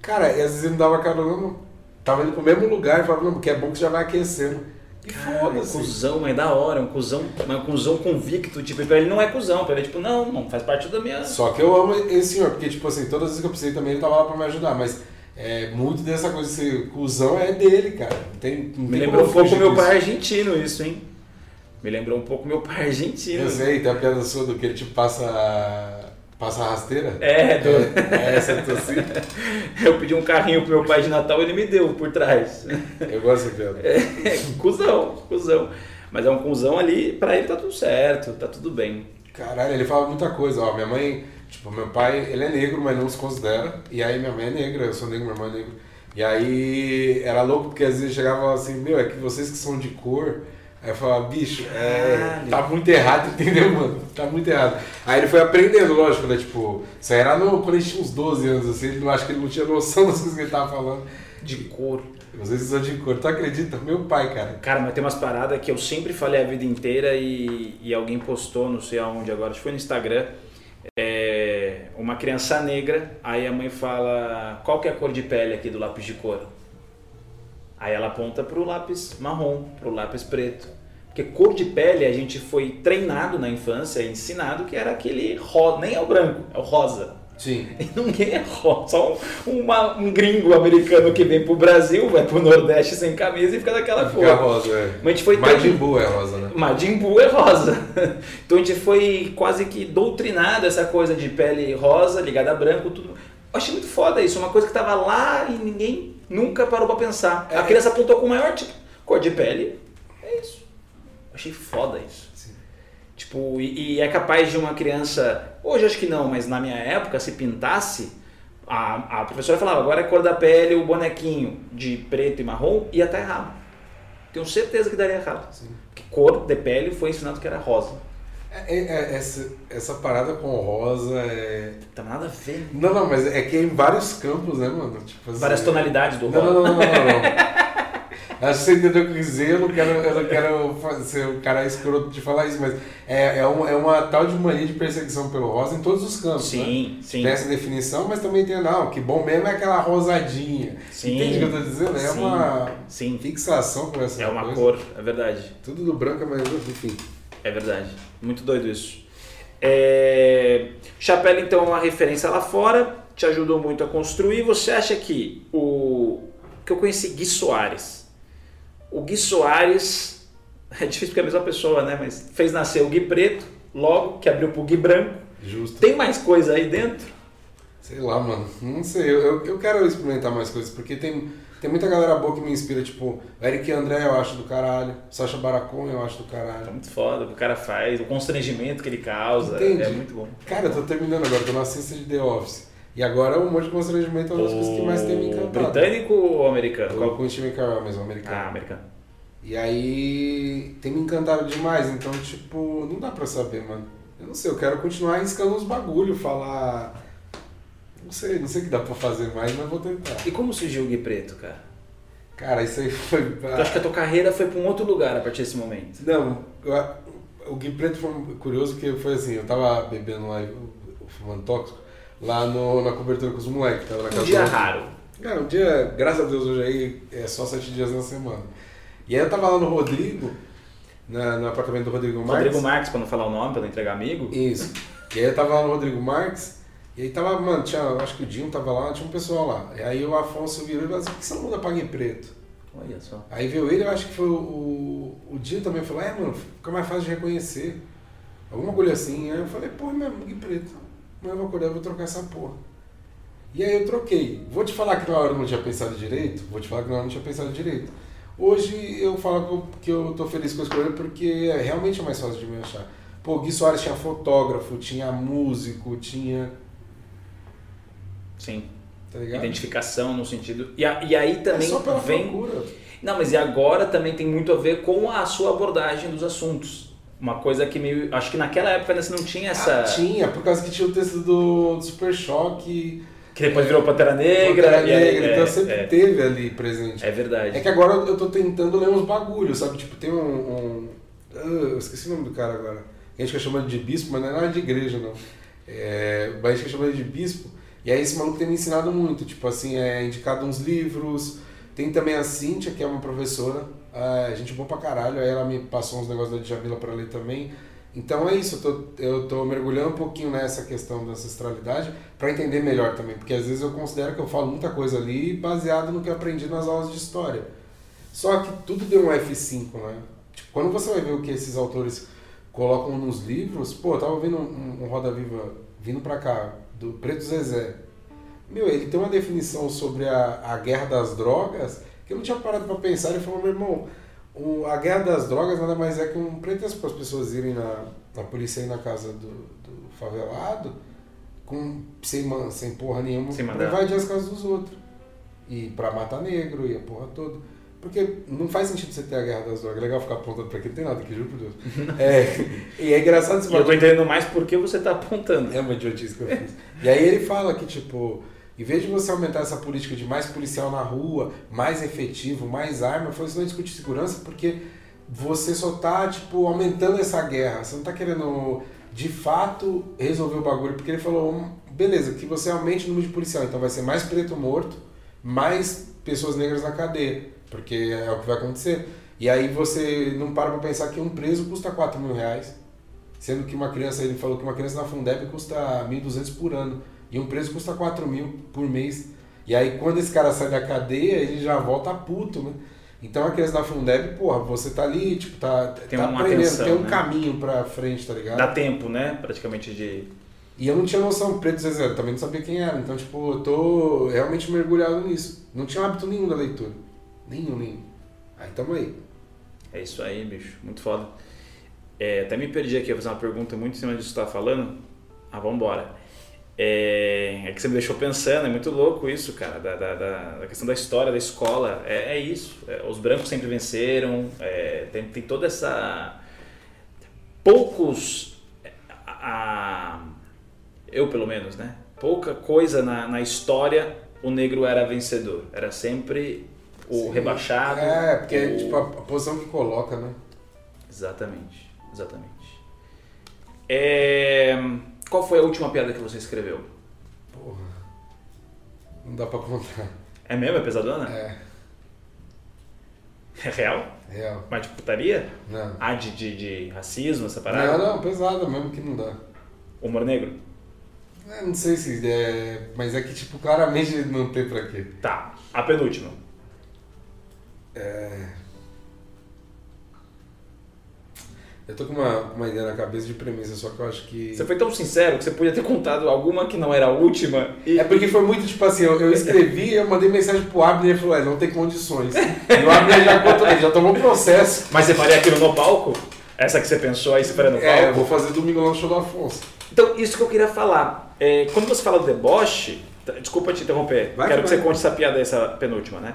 Cara, e às vezes ele me dava carona, não. Tava indo pro mesmo lugar e falava, não, porque é bom que já vai aquecendo. E é foda-se. cuzão, mas é da hora, um cuzão, mas um cuzão convicto, tipo, pra ele não é cuzão, pra ele é tipo, não, não, faz parte da minha. Só que eu amo esse senhor, porque, tipo assim, todas as vezes que eu precisei também ele tava lá pra me ajudar, mas é, muito dessa coisa de ser cuzão é dele, cara. Não tem, não Me lembrou um pouco meu pai argentino, isso, hein? Me lembrou um pouco meu pai argentino. Eu sei, tem a piada sua do que ele te passa, passa a rasteira. É, do... É, essa é assim. eu pedi um carrinho pro meu pai de Natal e ele me deu por trás. Eu gosto dessa piada. É, cuzão, cuzão. Mas é um cuzão ali, pra ele tá tudo certo, tá tudo bem. Caralho, ele fala muita coisa. Ó, minha mãe, tipo, meu pai, ele é negro, mas não se considera. E aí minha mãe é negra, eu sou negro, minha irmã é negra. E aí era louco porque às vezes chegava assim, meu, é que vocês que são de cor. Aí eu falava, bicho, é, tá muito errado, entendeu, mano? Tá muito errado. Aí ele foi aprendendo, lógico, né? Tipo, isso aí era no, quando ele tinha uns 12 anos, assim, ele não acho que ele não tinha noção das coisas que ele tava falando. De cor. Vocês são de cor, tu acredita? Meu pai, cara. Cara, mas tem umas paradas que eu sempre falei a vida inteira e, e alguém postou, não sei aonde agora, acho que foi no Instagram, é, uma criança negra, aí a mãe fala, qual que é a cor de pele aqui do lápis de cor? Aí ela aponta pro lápis marrom, pro lápis preto. Porque cor de pele a gente foi treinado na infância, ensinado que era aquele rosa, nem é o branco, é o rosa. Sim. E ninguém é rosa, só um, uma- um gringo americano que vem pro Brasil, vai pro Nordeste sem camisa e fica daquela cor. Fica rosa, é. Mas a gente foi Majin Buu é rosa, né? Majin Buu é rosa. Então a gente foi quase que doutrinado essa coisa de pele rosa ligada a branco, tudo. Eu achei muito foda isso, uma coisa que tava lá e ninguém nunca parou pra pensar. A É. criança apontou com o maior tipo, cor de pele, é isso. Eu achei foda isso. Sim. Tipo, e, e é capaz de uma criança, hoje acho que não, mas na minha época, se pintasse, a, a professora falava, agora é cor da pele, o bonequinho de preto e marrom, ia estar errado. Tenho certeza que daria errado. Sim. Porque cor de pele foi ensinado que era rosa. É, é- é- essa, essa parada com rosa é. Tem nada a ver. Não, não, mas é que é em vários campos, né, mano? Tipo, assim, Várias tonalidades do rosa. não, não, não, não. não. Acho que você entendeu o que eu dizer, eu não quero, eu não quero ser o cara escroto de falar isso, mas é, é, uma, é uma tal de mania de perseguição pelo rosa em todos os campos, né? Sim, sim. Tem essa definição, mas também tem, não, que bom mesmo é aquela rosadinha. Sim. Entende o que eu tô dizendo? É Sim. uma Sim. fixação por essa É uma coisa. cor, é verdade. Tudo do branco, mas enfim. É verdade. Muito doido isso. É... Chapéu, então, é uma referência lá fora, te ajudou muito a construir. Você acha que o. que eu conheci Gui Soares. O Gui Soares. É difícil porque é a mesma pessoa, né? Mas fez nascer o Gui Preto, logo que abriu pro Gui Branco. Justo. Tem mais coisa aí dentro? Sei lá, mano. Não sei. Eu, eu, eu quero experimentar mais coisas, porque tem, tem muita galera boa que me inspira, tipo, Eric André eu acho do caralho, Sacha Baracon eu acho do Tá caralho. muito foda o que o cara faz, o constrangimento que ele causa. Entendi. É muito bom. Cara, eu tô terminando agora, tô na assistência de The Office. E agora um monte de constrangimento é uma das coisas que mais tem me encantado. Britânico ou americano? Qual? com o Steve Carell mesmo, americano. Ah, americano. E aí tem me encantado demais, então, tipo, não dá pra saber, mano. Eu não sei, eu quero continuar riscando uns bagulho, falar. Não sei, não sei o que dá pra fazer mais, mas vou tentar. E como surgiu o Gui Preto, cara? Cara, isso aí foi. Eu acho que a tua carreira foi pra um outro lugar a partir desse momento. Não, eu- o Gui Preto foi curioso que foi assim, eu tava bebendo lá, fumando tóxico, lá no, na cobertura com os moleques, tava na casa Um dia raro. Cara, um dia, graças a Deus, hoje aí é só sete dias na semana. E aí eu tava lá no Rodrigo, na- no apartamento do Rodrigo Marques. Rodrigo Marques, pra não falar o nome, pra não entregar amigo. Isso. E aí eu tava lá no Rodrigo Marques, e aí tava, mano, tinha, acho que o Dinho tava lá, tinha um pessoal lá. E aí o Afonso virou e falou assim, por que você não muda pra Gui Preto? Olha só. Aí veio ele, eu acho que foi o, o, Dinho também, falou, é, mano, fica mais fácil de reconhecer. Alguma coisa assim. Aí eu falei, porra, mesmo, Gui Preto. Mas eu vou acordar, eu vou trocar essa porra. E aí eu troquei. Vou te falar que na hora eu não tinha pensado direito, vou te falar que na hora eu não tinha pensado direito. Hoje eu falo que eu, que eu tô feliz com a escolha porque é realmente é mais fácil de me achar. Pô, Gui Soares tinha fotógrafo, tinha músico, tinha. Sim. Tá? Identificação no sentido. E, a- e aí É também só pela vem. procura. Não, mas e agora também tem muito a ver com a sua abordagem dos assuntos. Uma coisa que meio. Acho que naquela época ainda você não tinha essa. Ah, tinha, por causa que tinha o texto do, do Super Choque. Que depois virou Pantera Negra. Pantera Negra, é, então sempre é, teve ali presente. é verdade. É que agora eu tô tentando ler uns bagulhos, sabe? Tipo, tem um. um- ah, eu esqueci o nome do cara agora. A gente quer chamar ele de bispo, mas não é nada de igreja, não. É, mas a gente quer chamar ele de bispo. E aí esse maluco tem me ensinado muito. Tipo assim, é indicado uns livros. Tem também a Cíntia, que é uma professora. É, gente boa pra caralho. Aí ela me passou uns negócios da Djamila pra ler também. Então é isso, eu tô, eu tô mergulhando um pouquinho nessa questão da ancestralidade para entender melhor também, porque às vezes eu considero que eu falo muita coisa ali baseado no que eu aprendi nas aulas de história. Só que tudo deu um F5, né? Tipo, quando você vai ver o que esses autores colocam nos livros, pô, eu tava vendo um, um Roda Viva vindo pra cá, do Preto Zezé. Meu, ele tem uma definição sobre a, a guerra das drogas que eu não tinha parado pra pensar. Ele falou, meu irmão, o, a guerra das drogas nada mais é que um pretexto para as pessoas irem na, na polícia ir na casa do, do favelado com, sem, man- sem porra nenhuma Sem invadir as casas dos outros. E pra matar negro e a porra toda. Porque não faz sentido você ter a guerra das drogas. É legal ficar apontando pra aqui, não tem nada aqui, juro por Deus. É, e é engraçado esse eu tô entendendo mais porque você tá apontando. É uma idiotice que eu fiz. E aí ele fala que, tipo, em vez de você aumentar essa política de mais policial na rua, mais efetivo, mais arma, foi você não discutir segurança porque você só tá, tipo, aumentando essa guerra. Você não tá querendo, de fato, resolver o bagulho. Porque ele falou, hum, beleza, que você aumente o número de policial. Então vai ser mais preto morto, mais pessoas negras na cadeia. Porque é o que vai acontecer. E aí você não para pra pensar que um preso custa 4 mil reais. Sendo que uma criança, ele falou que uma criança na Fundeb custa 1.200 por ano. E um preso custa 4 mil por mês. E aí quando esse cara sai da cadeia, ele já volta puto, né? Então a criança da Fundeb, porra, você tá ali, tipo, tá, Tem tá uma aprendendo, atenção, tem um né? caminho pra frente, tá ligado? Dá tempo, né? Praticamente de. E eu não tinha noção, preto Zezé, também não sabia quem era. Então, tipo, eu tô realmente mergulhado nisso. Não tinha hábito nenhum da leitura. Nenhum, nenhum. Aí tamo aí. É isso aí, bicho. Muito foda. É, até me perdi aqui, ia fazer uma pergunta muito em cima disso que você tá falando. Ah, vambora. É, é que você me deixou pensando, é muito louco isso, cara, da, da- da questão da história da escola. É, é isso. É, os brancos sempre venceram, é, tem, tem toda essa. Poucos. a- a- eu, pelo menos, né? Pouca coisa na, na história o negro era vencedor. Era sempre o Sim. rebaixado. É, porque é o- tipo a, a posição que coloca, né? Exatamente, exatamente. É, Qual foi a última piada que você escreveu? Porra. Não dá pra contar. É mesmo? É pesadona? É, É real? real. Mas de putaria? Não. Ah, de, de, de racismo, essa parada? Não, não, pesada mesmo que não dá. Humor negro? É, não sei se é. Mas é que, tipo, claramente não tem pra quê. Tá, a penúltima. É. Eu tô com uma, uma ideia na cabeça de premissa, só que eu acho que. Você foi tão sincero que você podia ter contado alguma que não era a última e... É porque foi muito tipo assim, eu, eu escrevi, eu mandei mensagem pro Abner e ele falou, é, não tem condições. E o Abner já contou, ele já tomou processo. Mas você faria aquilo no palco? Essa que você pensou aí, você faria no palco? É, eu vou fazer domingo lá no show do Afonso. Então, isso que eu queria falar. É, quando você fala do deboche, t- desculpa te interromper, Vai, quero que vai. você conte essa piada, essa penúltima, né?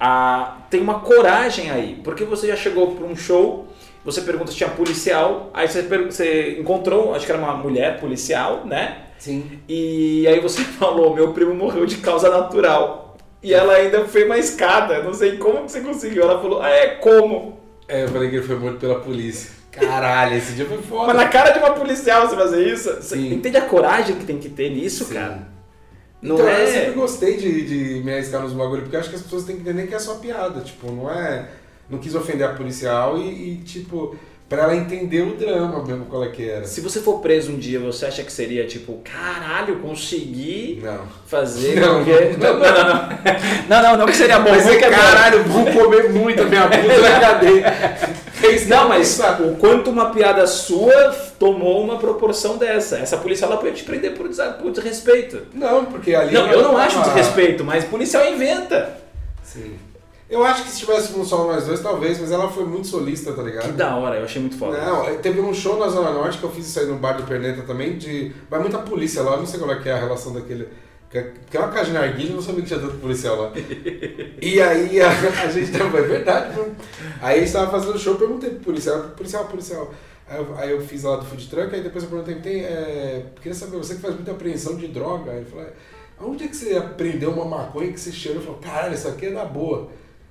Ah, tem uma coragem aí, porque você já chegou para um show, você pergunta se tinha policial, aí você, você encontrou, acho que era uma mulher policial, né? Sim. E aí você falou, meu primo morreu de causa natural. E ela ainda foi uma escada, não sei como que você conseguiu. Ela falou, ah, é como? É, eu falei que ele foi morto pela polícia. Caralho, esse dia foi foda. Mas na cara de uma policial você fazer isso? Você Sim. entende a coragem que tem que ter nisso, Sim. cara? Não então, é... eu sempre gostei de, de me arriscar nos bagulho, porque eu acho que as pessoas têm que entender que é só piada. Tipo, não é. Não quis ofender a policial e, e, tipo, pra ela entender o drama mesmo, qual é que era. Se você for preso um dia, você acha que seria tipo, caralho, consegui Não. fazer Não. Não, não, não. Não, não, não, não que seria bom. Mas é é caralho, vou comer muito a minha puta na cadeia. Fez Não, não, mas o quanto uma piada sua tomou uma proporção dessa. Essa policial ela pode te prender por, por desrespeito. Não, porque ali. Não, eu não acho desrespeito, mas policial inventa. Sim. Eu acho que se tivesse um solo nós dois, talvez, mas ela foi muito solista, tá ligado? Que da hora, eu achei muito foda. Não, teve um show na Zona Norte que eu fiz isso aí no bar do Perneta também, de. Vai muita polícia lá, eu não sei qual é que é a relação daquele. Que é é uma casa de narguilha, eu não sabia que tinha tanto policial lá. E aí a, a gente tava. É verdade, mano. Aí a gente tava fazendo show, eu perguntei pro policial, policial, policial. Aí eu, aí eu fiz lá do food truck, aí depois eu perguntei, tem. É, queria saber, você que faz muita apreensão de droga. Aí ele falou, onde é que você aprendeu uma maconha que você cheirou? Eu falei, caralho, isso aqui é da boa.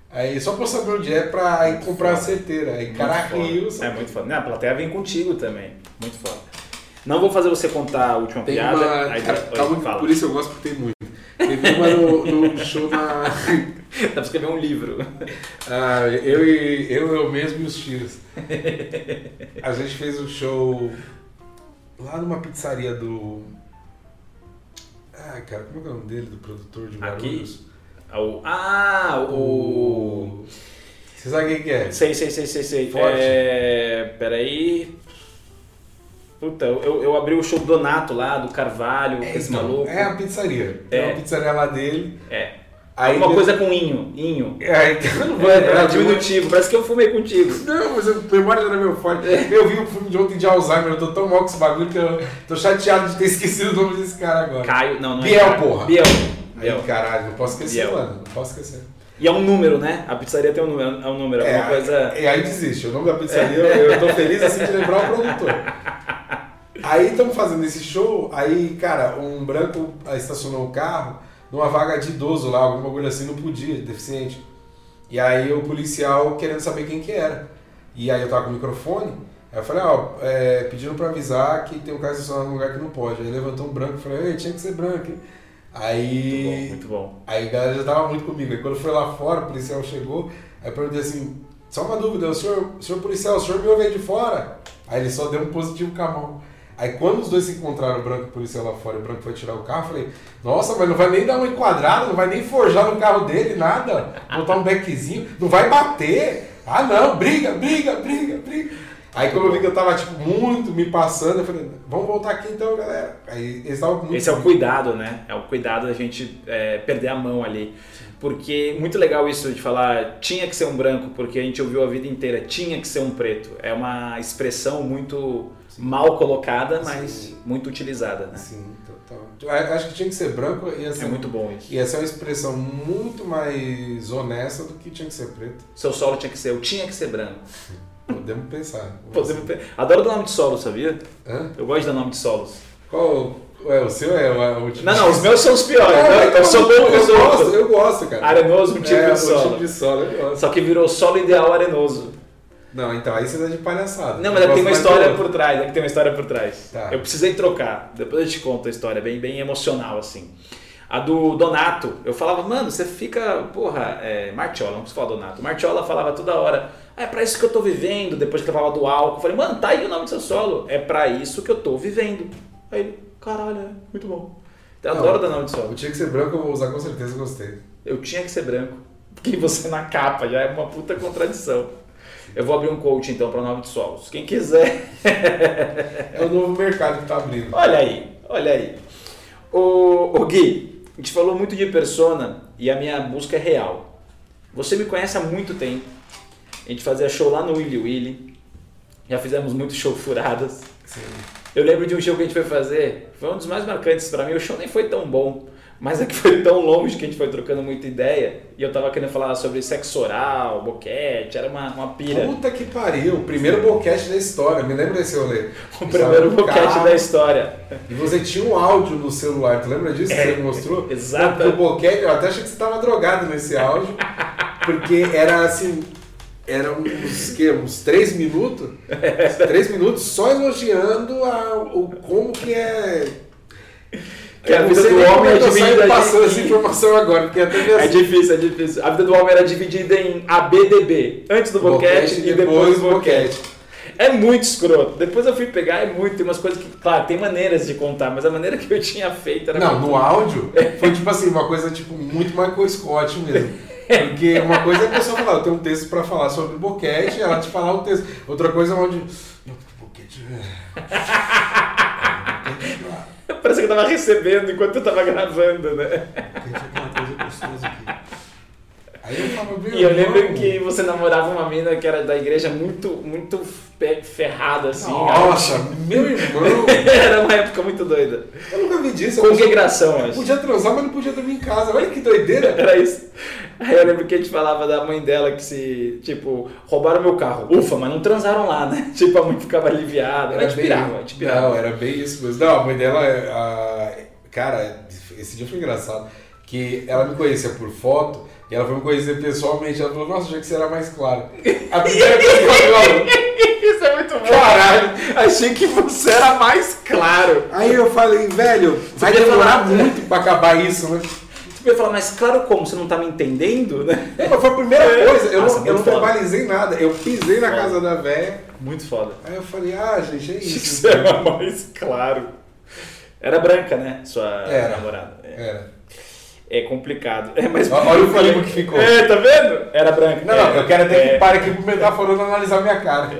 Aí só pra saber onde é pra ir comprar a certeira. Aí Caraquinho. É muito foda. Não, a plateia vem contigo também. Muito foda. Não vou fazer você contar a última Tem piada. uma. Aí, Cara, calma, fala. por isso eu gosto porque tem muito. Teve uma no, no show na. Dá pra escrever um livro. Ah, eu e eu, eu mesmo e os tiros. A gente fez um show lá numa pizzaria do. Ah, cara, como é que é o nome dele, do produtor de Aqui? Guarulhos? O- Ah, o. Você sabe quem que é? Sei, sei, sei, sei, sei. Forte. É. Peraí. Puta, eu, eu abri o show do Donato lá, do Carvalho, É, esse então, maluco. é a pizzaria. Tem É. uma pizzaria lá dele. É. Aí Alguma coisa com inho. Inho. É, então não vai É, lembrar é de diminutivo, parece que eu fumei contigo. Não, mas a memória era meu forte. Eu vi o filme de ontem de Alzheimer, eu tô tão mal com esse bagulho que eu tô chateado de ter esquecido o nome desse cara agora. Caio, não, não é Biel, porra. Biel. Aí, Biel. caralho, não posso esquecer, Biel. mano. Não posso esquecer. E é um número, né? A pizzaria tem um número, é um número, É, coisa. E aí desiste. O nome da pizzaria, eu, eu tô feliz assim de lembrar o produtor. Aí estamos fazendo esse show, aí, cara, um branco estacionou o carro numa vaga de idoso lá, algum bagulho assim, não podia, deficiente. E aí o policial querendo saber quem que era. E aí eu tava com o microfone, aí eu falei, ó, é, pediram pra avisar que tem um cara estacionado num lugar que não pode. Aí levantou um branco e falei, ei, tinha que ser branco? Aí. Muito bom, muito bom. Aí a galera já tava muito comigo. Aí quando foi lá fora, o policial chegou, aí eu perguntei assim, só uma dúvida, o senhor, o senhor policial, o senhor me ouve aí de fora? Aí ele só deu um positivo com a mão. Aí quando os dois se encontraram, o branco e o policial lá fora, o branco foi tirar o carro, eu falei, nossa, mas não vai nem dar uma enquadrada, não vai nem forjar no carro dele, nada. Botar um beckzinho, não vai bater. Ah não, briga, briga, briga, briga. Aí quando eu vi que eu tava, tipo, muito me passando, eu falei, vamos voltar aqui então, galera. Aí eles estavam muito... Esse é o cuidado, né? É o cuidado da gente é, perder a mão ali. Porque muito legal isso de falar tinha que ser um branco, porque a gente ouviu a vida inteira, tinha que ser um preto. É uma expressão muito mal colocada, mas Sim. muito utilizada, né? Sim, total. Eu Acho que tinha que ser branco e É assim, muito bom isso. Ia ser uma expressão muito mais honesta do que tinha que ser preto. Seu solo tinha que ser, eu tinha que ser branco. Podemos pensar. Podemos ter- Adoro dar nome de solo, sabia? Hã? Eu gosto de dar nome de solos. Qual é o seu? É o, o último? Não, não, os meus são os piores. É, né? então, eu sou bom eu os gosto, eu gosto, cara. Arenoso, um tipo é, de o solo. tipo de solo, eu gosto. Só que virou solo ideal arenoso. Não, então aí você tá de palhaçada. Não, mas Eu é que tem uma história por trás, é que tem uma história por trás. Tá. Eu precisei trocar, depois eu te conto a história, bem, bem emocional assim. A do Donato, eu falava, mano, você fica, porra, é, Martiola, não preciso falar Donato. Martiola falava toda hora, ah, é pra isso que eu tô vivendo, depois que eu falava do álcool. Eu falei, mano, tá aí o nome do seu solo, é pra isso que eu tô vivendo. Aí ele, caralho, é muito bom. Eu Não, adoro dar nome de Eu solo. tinha que ser branco, eu vou usar com certeza, gostei. Eu tinha que ser branco, porque você na capa já é uma puta contradição. Eu vou abrir um coach então para nome de solos. Quem quiser É o novo mercado que tá abrindo. Olha aí, olha aí. O, o Gui, a gente falou muito de persona e a minha busca é real. Você me conhece há muito tempo. A gente fazia show lá no Willy Willy. Já fizemos muito show furadas. Sim. Eu lembro de um show que a gente foi fazer, foi um dos mais marcantes para mim. O show nem foi tão bom, mas é que foi tão longe que a gente foi trocando muita ideia. E eu tava querendo falar sobre sexo oral, boquete, era uma, uma pira. Puta que pariu, o primeiro boquete da história, me lembra desse rolê? O primeiro boquete carro, da história. E você tinha um áudio no celular, tu lembra disso que É, você me mostrou? exato. O boquete, eu até achei que você tava drogado nesse áudio, porque era assim, eram uns, que, uns três minutos, três minutos só elogiando a, o como que é... Que a não vida do homem é dividida passando essa informação agora, porque até É minha difícil, é difícil. A vida do homem era dividida em ABDB, antes do boquete, e depois do boquete. É muito escroto. Depois eu fui pegar, é muito. Tem umas coisas que, claro, tem maneiras de contar, mas a maneira que eu tinha feito era. Não, muito- no áudio foi tipo assim, uma coisa tipo muito Michael Scott mesmo. Porque uma coisa é a pessoa falar, eu tenho um texto pra falar sobre boquete, ela te falar o texto. Outra coisa é onde. Boquete. Parece que eu tava recebendo enquanto eu tava gravando, né? Boquete é aquela coisa gostosa. Aí eu falava, meu E eu lembro irmão, que você namorava uma mina que era da igreja muito, muito fe- ferrada, assim. Nossa, meu irmão. Era uma época muito doida. Eu nunca vi disso. Consagração, Eu acho. podia transar, mas não podia dormir em casa. Olha que doideira. Era isso. Aí eu lembro que a gente falava da mãe dela que se, tipo, roubaram meu carro. Ufa, mas não transaram lá, né? Tipo, a mãe ficava aliviada. A gente bem- pirava. Não, era bem isso mesmo. Não, a mãe dela, a- cara, esse dia foi engraçado. Que ela me conhecia por foto e ela foi me conhecer pessoalmente. Ela falou, nossa, achei que você era mais claro. A primeira coisa que ela falou, Isso é muito bom. caralho. Achei que você era mais claro. Aí eu falei, velho, vai demorar falar- muito pra acabar isso, né? Você falar, mas claro como? Você não tá me entendendo, né? Não, foi a primeira coisa. Eu Nossa, não, eu não verbalizei nada. Eu pisei na Foda. casa da véia. Muito foda. Aí eu falei, ah, gente, é Achei que isso. você era mais claro. Era branca, né? Sua Era. namorada. É. Era. É complicado. É, mas Olha o clima que ficou. É, tá vendo? Era branca. Não, não, É, eu quero até é. que pare aqui pro metaforando analisar minha cara.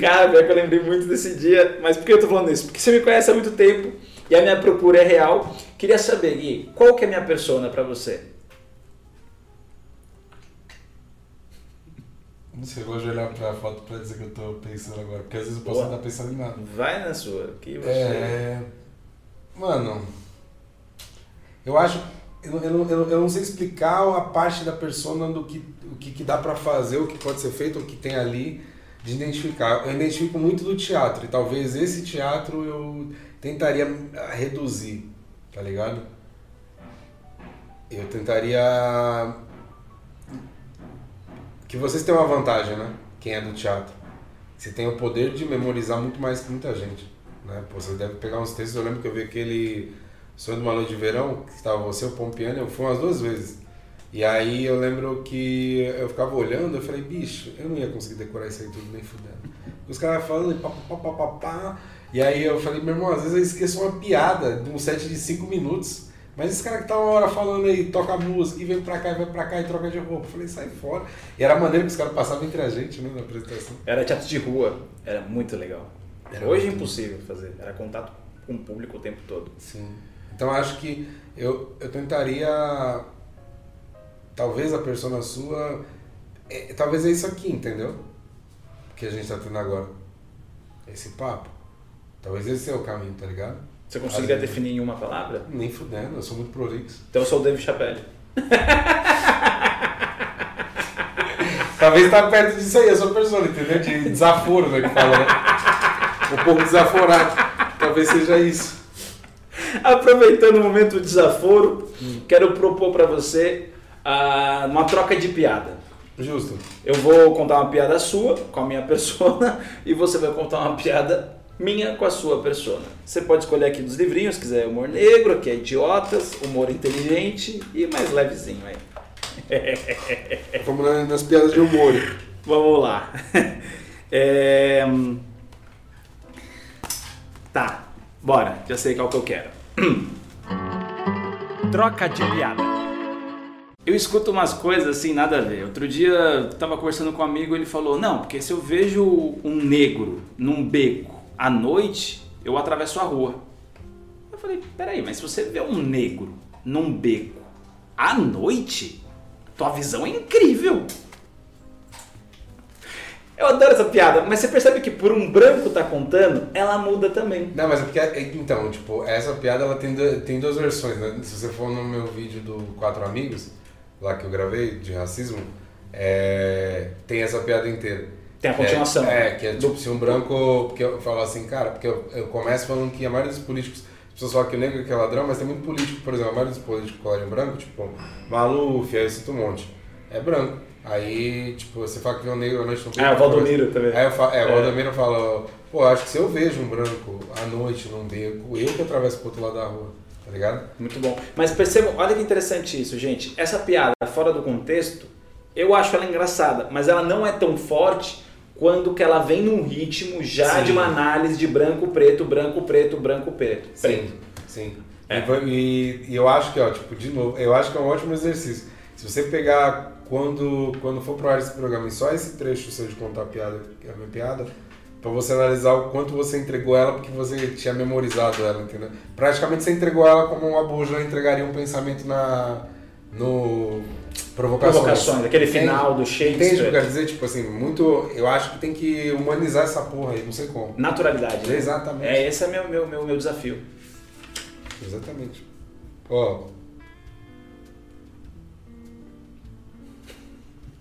Cara, pior que eu lembrei muito desse dia. Mas por que eu tô falando isso? Porque você me conhece há muito tempo e a minha procura é real. Queria saber, Gui, qual que é a minha persona pra você? Não sei, eu gosto de olhar pra foto pra dizer que eu tô pensando agora, porque às vezes eu posso Boa. não estar pensando em nada. Vai na sua. Que você... É. Mano, eu acho. Eu, eu, eu, eu não sei explicar a parte da persona do que, o que, que dá pra fazer, o que pode ser feito, o que tem ali de identificar. Eu identifico muito do teatro e talvez esse teatro eu tentaria reduzir, tá ligado? Eu tentaria. Que vocês têm uma vantagem, né? Quem é do teatro. Você tem o poder de memorizar muito mais que muita gente. Né? Pô, você deve pegar uns textos. Eu lembro que eu vi aquele Sonho de uma Noite de Verão, que estava você, o Pompiano, eu fui umas duas vezes. E aí eu lembro que eu ficava olhando, eu falei, bicho, eu não ia conseguir decorar isso aí tudo nem fudendo. Os caras falando, e pá, pá, pá, pá, pá. E aí eu falei, meu irmão, às vezes eu esqueço uma piada de um set de cinco minutos. Mas esse cara que tá uma hora falando aí, toca música, e vem pra cá, e vai pra cá, e troca de roupa. Eu falei, sai fora. E era a maneira que os caras passavam entre a gente, né, na apresentação. Era teatro de rua. Era muito legal. Era Hoje é impossível fazer. Era contato com o público o tempo todo. Sim. Então acho que eu, eu tentaria. Talvez a persona sua. é, talvez é isso aqui, entendeu? Que a gente tá tendo agora. Esse papo. Talvez esse seja o caminho, tá ligado? Você conseguiria Às definir em uma palavra? Nem fudendo, eu sou muito prolixo. Então eu sou o David Chappelle. Talvez tá perto disso aí, a sua persona, entendeu? De desaforo, né? Que fala, né? Um pouco desaforado. Talvez seja isso. Aproveitando o momento do desaforo, quero propor pra você ah, uma troca de piada. Justo. Eu vou contar uma piada sua com a minha persona e você vai contar uma piada minha com a sua persona. Você pode escolher aqui dos livrinhos, se quiser humor negro, aqui é idiotas, humor inteligente e mais levezinho aí. Vamos na- nas piadas de humor. Vamos lá. É, hum, Tá, bora. Já sei qual que eu quero. Troca de piada. Eu escuto umas coisas assim, nada a ver. Outro dia eu tava conversando com um amigo ele falou: Não, porque se eu vejo um negro num beco à noite, eu atravesso a rua. Eu falei: Peraí, mas se você vê um negro num beco à noite, tua visão é incrível. Eu adoro essa piada, mas você percebe que por um branco tá contando, ela muda também. Não, mas é porque, é- então, tipo, essa piada ela tem, tem duas versões, né? Se você for no meu vídeo do Quatro Amigos, lá que eu gravei, de racismo, é, tem essa piada inteira. Tem a continuação. É, é, que é tipo, se um branco, porque eu falo assim, cara, porque eu, eu começo falando que a maioria dos políticos, as pessoas falam que o negro é que é ladrão, mas tem muito político, por exemplo, a maioria dos políticos colagem branco, tipo, Maluf, aí eu cito um monte, é branco. Aí, tipo, você fala que vê um negro à noite no Ah, o Valdomiro também. Aí eu falo, é, o É. Valdomiro fala, pô, acho que se eu vejo um branco à noite num beco, eu que atravesso pro outro lado da rua, tá ligado? Muito bom. Mas percebam, olha que interessante isso, gente. Essa piada fora do contexto, eu acho ela engraçada, mas ela não é tão forte quando que ela vem num ritmo já Sim. de uma análise de branco, preto, branco, preto, branco, preto. Sim, sim. É. E, e eu acho que, ó, tipo, de novo, eu acho que é um ótimo exercício. Se você pegar quando, quando for pro ar esse programa e só esse trecho seu de contar a piada, a minha piada, pra você analisar o quanto você entregou ela porque você tinha memorizado ela, entendeu? Praticamente você entregou ela como uma buja entregaria um pensamento na, no Provocações. Provocações, aquele Entende? final do Entende o que eu Shakespeare. quero dizer? Tipo assim, muito. Eu acho que tem que humanizar essa porra aí, não sei como. Naturalidade. né? Exatamente. É, esse é meu, meu, meu, meu desafio. Exatamente. Ó. Ó.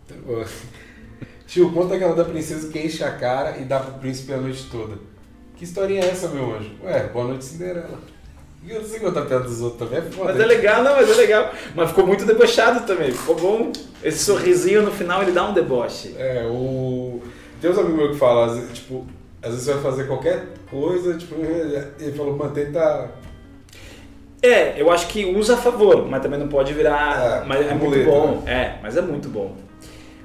Tio, conta aquela da princesa que enche a cara e dá pro príncipe a noite toda. Que historinha é essa, meu anjo? Ué, boa noite, Cinderela. E eu não sei contar piada dos outros também, é foda. Mas é legal, não, mas é legal. Mas ficou muito debochado também, ficou bom. Esse sorrisinho no final ele dá um deboche. É, o. Tem uns amigos meus que falam, tipo, às vezes você vai fazer qualquer coisa, tipo, ele falou, mantém tá. É, eu acho que usa a favor, mas também não pode virar. É, mas é muito bom. É, mas é muito bom.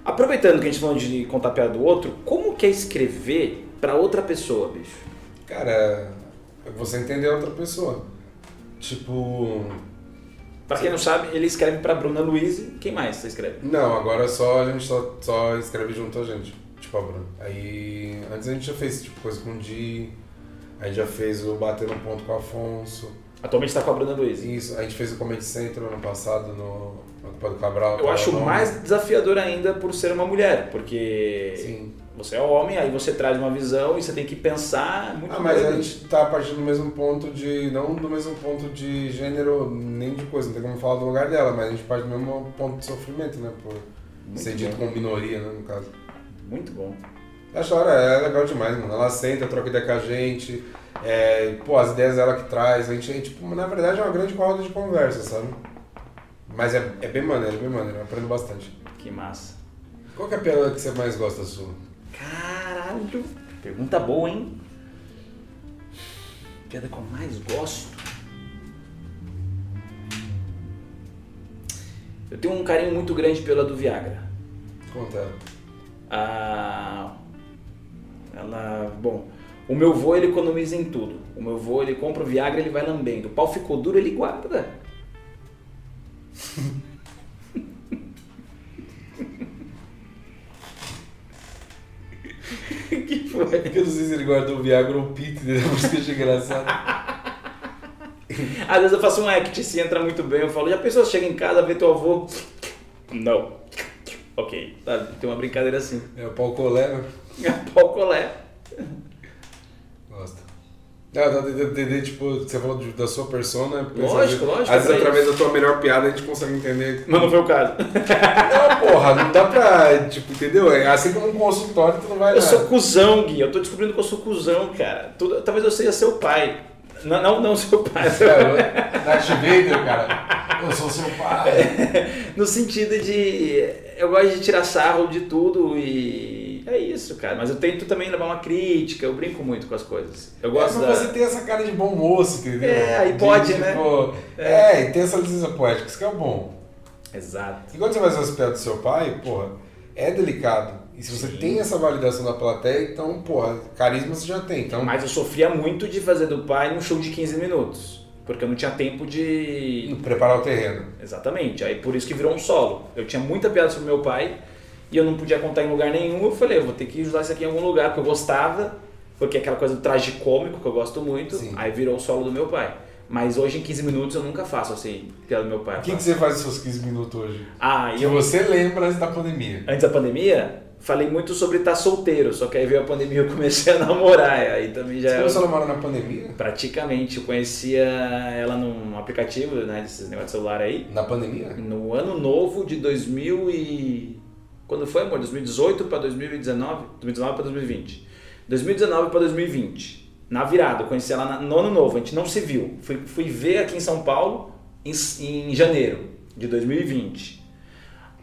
Aproveitando que a gente falou de contar piada do outro, como que é escrever pra outra pessoa, bicho? Cara, você entender a outra pessoa. Tipo. Pra quem não sabe, ele escreve pra Bruna Luiz. Quem mais você escreve? Não, agora só a gente só, só escreve junto a gente. Tipo a Bruna. Aí. Antes a gente já fez tipo, coisa com o Di. Aí já fez o Bater no Ponto com o Afonso. Atualmente tá com a Bruna Luiz. Isso, a gente fez o Comedy Central ano passado no, do Cabral. Eu acho Tava mais desafiador ainda por ser uma mulher, porque Sim. você é homem, aí você traz uma visão e você tem que pensar muito Ah, mas a doido. gente tá partindo do mesmo ponto de. Não do mesmo ponto de gênero, nem de coisa, não tem como falar do lugar dela, mas a gente parte do mesmo ponto de sofrimento, né? Por Muito ser dito bom. como minoria, né, no caso. Muito bom. Acho hora, é legal demais, mano. Ela senta, troca ideia com a gente. É, pô, as ideias dela que traz. A gente, é, tipo, na verdade é uma grande roda de conversa, sabe? Mas é, é bem maneiro, é bem maneiro. Eu aprendo bastante. Que massa. Qual que é a piada que você mais gosta sua? Caralho. Pergunta boa, hein? Piada que eu mais gosto. Eu tenho um carinho muito grande pela do Viagra. Conta ela. Ah, ela, bom, o meu vô ele economiza em tudo. O meu vô ele compra o Viagra, ele vai lambendo. O pau ficou duro, ele guarda. que foi? É eu não sei se ele guardou o Viagra ou o Pit, entendeu? Por isso que eu achei engraçado. Às vezes eu faço um act, se entra muito bem, eu falo, já pensou, chega em casa, vê teu avô? Não. Ok, sabe? Tem uma brincadeira assim. É o pau colé, né? Pau colé. Ah, dá pra entender, tipo, você falou de- da sua persona. Lógico, às vezes- lógico, Às vezes, é através da tua melhor piada, a gente consegue entender. Mas não foi o caso. Não, porra, não dá pra, tipo, entendeu? É assim como um consultório, tu não vai Eu sou cuzão, Gui. Eu tô descobrindo que eu sou cuzão, cara. Tudo- talvez eu seja seu pai. Não, não, não seu pai. Darth Vader, cara. Eu sou seu pai. no sentido de. Eu gosto de tirar sarro de tudo e. É isso, cara. Mas eu tento também levar uma crítica. Eu brinco muito com as coisas. Eu gosto é, da. mas você tem essa cara de bom moço, entendeu? É, aí De, pode, né? tipo, É. e tem essa licença poética, isso que é o bom. Exato. E quando você fazer as piadas do seu pai, porra, é delicado. E se você Sim. tem essa validação da plateia, então, porra, carisma você já tem. Então, Mas eu sofria muito de fazer do pai num show de 15 minutos. Porque eu não tinha tempo de. preparar o terreno. Exatamente. Aí por isso que virou um solo. Eu tinha muita piada sobre meu pai e eu não podia contar em lugar nenhum. Eu falei, eu vou ter que usar isso aqui em algum lugar, porque eu gostava, porque é aquela coisa do traje cômico que eu gosto muito. Sim. Aí virou o solo do meu pai. Mas hoje em 15 minutos eu nunca faço assim, piada do meu pai. O que, que você faz nos seus 15 minutos hoje? Ah, e Que eu, você lembra antes da pandemia. antes da pandemia, falei muito sobre estar solteiro, só que aí veio a pandemia e eu comecei a namorar. Aí também já Você é começou a namorar na pandemia? praticamente. Eu conhecia ela num aplicativo, né, desses negócios de celular aí. Na pandemia? No ano novo de 2000 e... Quando foi, amor? 2018 para 2019? 2019 para 2020. 2019 para 2020. Na virada, eu conheci ela no ano novo, a gente não se viu. Fui, fui ver aqui em São Paulo em, em janeiro de 2020.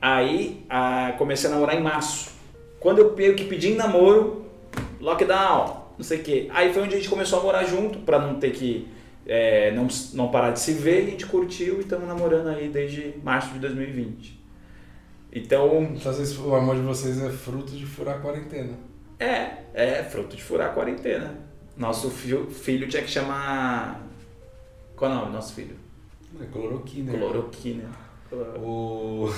Aí a, comecei a namorar em março. Quando eu que pedi em namoro, lockdown, não sei o quê. Aí foi onde a gente começou a morar junto, pra não ter que. é, não, não parar de se ver, a gente curtiu e estamos namorando aí desde março de 2020. Então, Então, às vezes, o amor de vocês é fruto de furar a quarentena. é, é fruto de furar a quarentena. Nosso filho, filho tinha que chamar. Qual é o nome do nosso filho? É cloroquina. Cloroquina. O...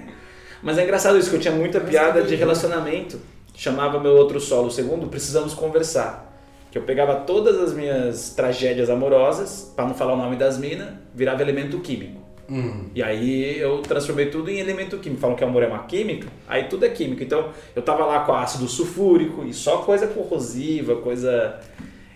Mas é engraçado isso, que eu tinha muita piada de né? relacionamento. Chamava meu outro solo, segundo, precisamos conversar. Que eu pegava todas as minhas tragédias amorosas, pra não falar o nome das minas, virava elemento químico. Hum. E aí eu transformei tudo em elemento químico. Falam que amor é uma química, aí tudo é química. Então eu tava lá com ácido sulfúrico e só coisa corrosiva, coisa.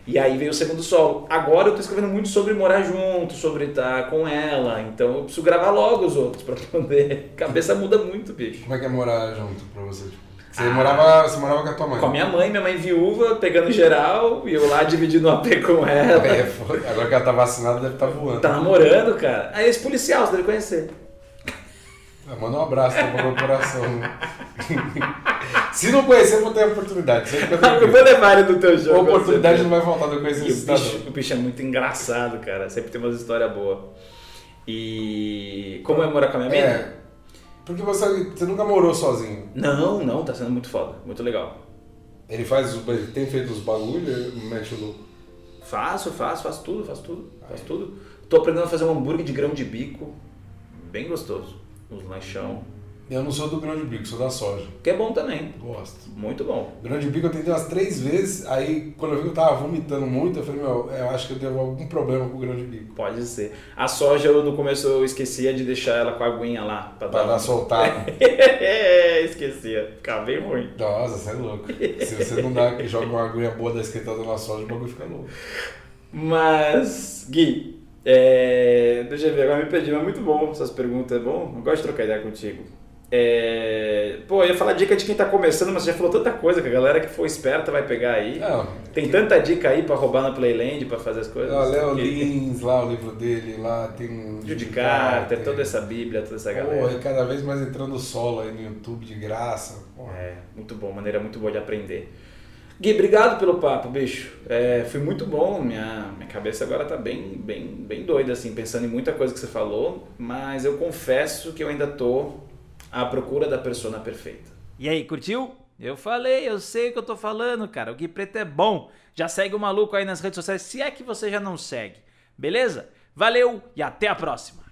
E aí veio o segundo solo. Agora eu tô escrevendo muito sobre morar junto, sobre estar com ela. Então eu preciso gravar logo os outros pra poder. Cabeça muda muito, bicho. Como é que é morar junto pra você? Tipo, Você, Ah. morava, você morava com a tua mãe? Com a minha mãe, minha mãe viúva, pegando geral, e eu lá dividindo o AP com ela. É. Agora que ela tá vacinada, deve estar voando. Tá namorando, cara. Aí esse policial, você deve conhecer. Ah, Manda um abraço tá, pro meu coração. Se não conhecer, eu vou ter a oportunidade. Eu vou levar ele no teu a jogo. oportunidade não vai faltar de eu conhecer esse o bicho, cidadão. o bicho é muito engraçado, cara. Sempre tem umas histórias boas. E como é morar com a minha mina? É, porque você, você nunca morou sozinho. Não, não, tá sendo muito foda. Muito legal. Ele faz, os- ele tem feito os bagulho, ele mexe o louco. Faço, faço, faço tudo, faço tudo, faço tudo. Tô aprendendo a fazer um hambúrguer de grão de bico. Bem gostoso. Uns lanchão. Eu não sou do grão de bico, sou da soja. Que é bom também. Gosto. Muito bom. Grão de bico eu tentei umas três vezes, aí quando eu vi que eu tava vomitando muito, eu falei, meu, eu acho que eu devo algum problema com o grão de bico. Pode ser. A soja, eu, no começo, eu esquecia de deixar ela com a aguinha lá. Pra, Pra dar dar soltado. esquecia. Ficava bem ruim. Nossa, você é louco. Se você não dá, joga uma agulha boa da esquentada na soja, o bagulho fica louco. Mas, Gui, é, deixa eu ver, agora me perdi, mas muito bom essas perguntas, é bom? Eu gosto de trocar ideia contigo. É, pô, eu ia falar dica de quem tá começando, mas você já falou tanta coisa que a galera que for esperta vai pegar aí. Não, Tem tanta dica aí pra roubar na Playland, pra fazer as coisas. ó, Léo Que- Lins, lá o livro dele, lá tem um. Judy Carter, toda essa bíblia, toda essa galera. e cada vez mais entrando solo aí no YouTube de graça. Porra. É, muito bom, maneira muito boa de aprender. Gui, obrigado pelo papo, bicho. É, foi muito bom, minha, minha cabeça agora tá bem, bem, bem doida, assim, pensando em muita coisa que você falou, mas eu confesso que eu ainda tô à procura da persona perfeita. E aí, curtiu? Eu falei, eu sei o que eu tô falando, cara. O Gui Preto é bom. Já segue o maluco aí nas redes sociais, se é que você já não segue. Beleza? Valeu e até a próxima.